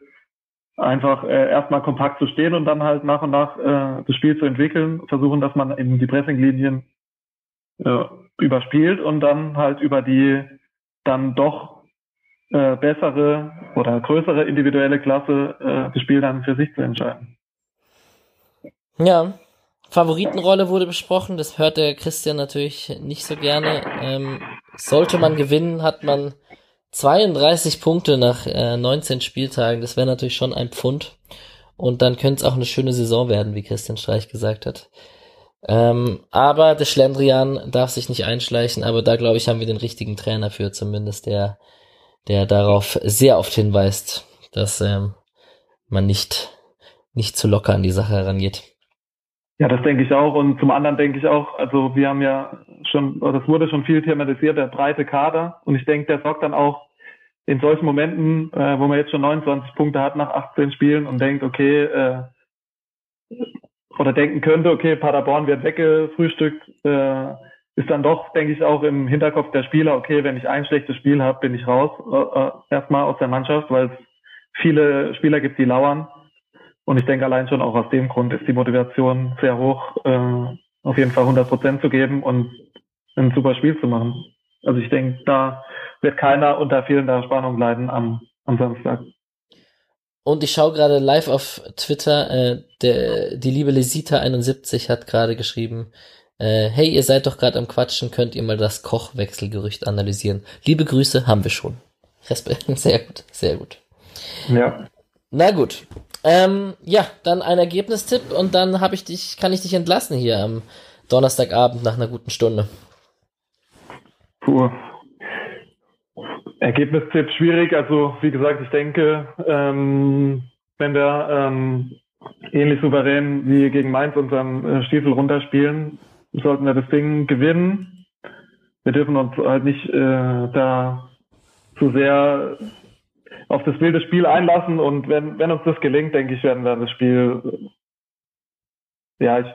einfach äh, erstmal kompakt zu stehen und dann halt nach und nach äh, das Spiel zu entwickeln, versuchen, dass man eben die Pressinglinien äh, überspielt und dann halt über die dann doch äh, bessere oder größere individuelle Klasse äh, das Spiel dann für sich zu entscheiden. Ja, Favoritenrolle wurde besprochen, das hört der Christian natürlich nicht so gerne. Ähm, sollte man gewinnen, hat man 32 Punkte nach äh, 19 Spieltagen, das wäre natürlich schon ein Pfund. Und dann könnte es auch eine schöne Saison werden, wie Christian Streich gesagt hat. Ähm, aber der Schlendrian darf sich nicht einschleichen, aber da glaube ich, haben wir den richtigen Trainer für, zumindest der der darauf sehr oft hinweist, dass ähm, man nicht, nicht zu locker an die Sache herangeht. Ja, das denke ich auch. Und zum anderen denke ich auch, also wir haben ja schon, das wurde schon viel thematisiert, der breite Kader. Und ich denke, der sorgt dann auch in solchen Momenten, äh, wo man jetzt schon 29 Punkte hat nach 18 Spielen und denkt, okay, äh, oder denken könnte, okay, Paderborn wird weggefrühstückt, äh, ist dann doch, denke ich, auch im Hinterkopf der Spieler, okay, wenn ich ein schlechtes Spiel habe, bin ich raus, äh, äh, erstmal aus der Mannschaft, weil es viele Spieler gibt, die lauern. Und ich denke allein schon auch aus dem Grund ist die Motivation sehr hoch, äh, auf jeden Fall 100 Prozent zu geben und ein super Spiel zu machen. Also ich denke, da wird keiner unter fehlender Spannung leiden am, am Samstag. Und ich schaue gerade live auf Twitter, äh, der, die liebe Lesita71 hat gerade geschrieben, Äh, hey, ihr seid doch gerade am Quatschen, könnt ihr mal das Kochwechselgerücht analysieren? Liebe Grüße, haben wir schon. Respekt, *laughs* sehr gut, sehr gut. Ja. Na gut. Ähm, ja, dann ein Ergebnistipp und dann habe ich dich, kann ich dich entlassen hier am Donnerstagabend nach einer guten Stunde. Puh. Ergebnistipp schwierig. Also wie gesagt, ich denke, ähm, wenn wir ähm, ähnlich souverän wie gegen Mainz unseren äh, Stiefel runterspielen, sollten wir das Ding gewinnen. Wir dürfen uns halt nicht äh, da zu sehr auf das wilde Spiel einlassen und wenn, wenn uns das gelingt, denke ich, werden wir das Spiel, ja, ich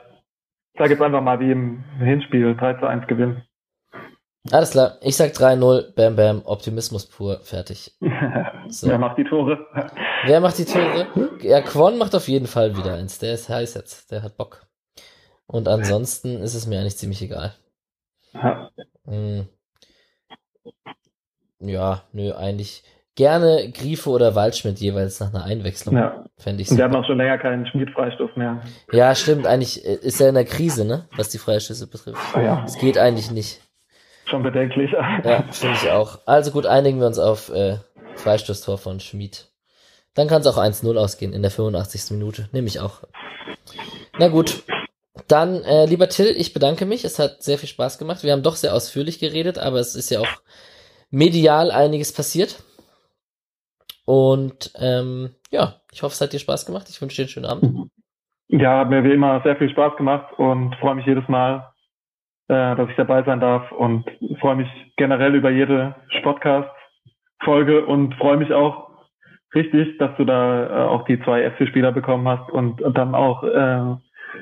sage jetzt einfach mal wie im Hinspiel 3 zu 1 gewinnen. Alles klar, ich sag 3-0, bam bam, Optimismus pur, fertig. *laughs* So. Wer macht die Tore? Wer macht die Tore? Ja, Quan macht auf jeden Fall wieder eins, der ist heiß jetzt, der hat Bock. Und ansonsten ist es mir eigentlich ziemlich egal. Ja. Hm. Ja, nö, eigentlich gerne Grifo oder Waldschmidt jeweils nach einer Einwechslung. Ja. Fände ich Und wir haben auch schon länger keinen Schmied-Freistoß mehr. Ja, stimmt, eigentlich äh, ist er in der Krise, ne, was die Freistöße betrifft. Ah ja, Es geht eigentlich nicht. schon bedenklich. Ja, finde ich auch. Also gut, einigen wir uns auf äh, Freistoßtor von Schmid. Dann kann es auch 1-0 ausgehen in der 85. Minute. Nehme ich auch. Na gut. Dann, äh, lieber Till, ich bedanke mich. Es hat sehr viel Spaß gemacht. Wir haben doch sehr ausführlich geredet, aber es ist ja auch medial einiges passiert. Und ähm, ja, ich hoffe, es hat dir Spaß gemacht. Ich wünsche dir einen schönen Abend. Ja, hat mir wie immer sehr viel Spaß gemacht und freue mich jedes Mal, äh, dass ich dabei sein darf und freue mich generell über jede Sportcast-Folge und freue mich auch richtig, dass du da äh, auch die zwei FC-Spieler bekommen hast und, und dann auch äh,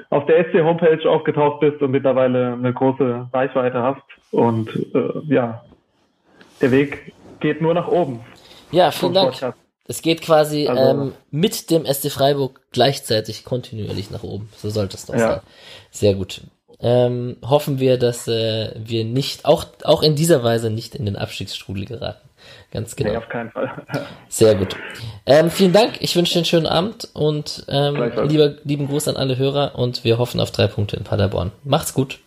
auf der SC-Homepage aufgetaucht bist und mittlerweile eine große Reichweite hast. Und äh, ja, der Weg geht nur nach oben. Ja, vielen Dank. Podcast. Es geht quasi Also- ähm, mit dem SC Freiburg gleichzeitig kontinuierlich nach oben. So sollte es doch Ja. sein. Sehr gut. Ähm, hoffen wir, dass äh, wir nicht, auch, auch in dieser Weise nicht in den Abstiegsstrudel geraten. Ganz genau. Nee, auf keinen Fall. *laughs* Sehr gut. Ähm, vielen Dank. Ich wünsche dir einen schönen Abend und ähm, lieber, lieben Gruß an alle Hörer und wir hoffen auf drei Punkte in Paderborn. Macht's gut.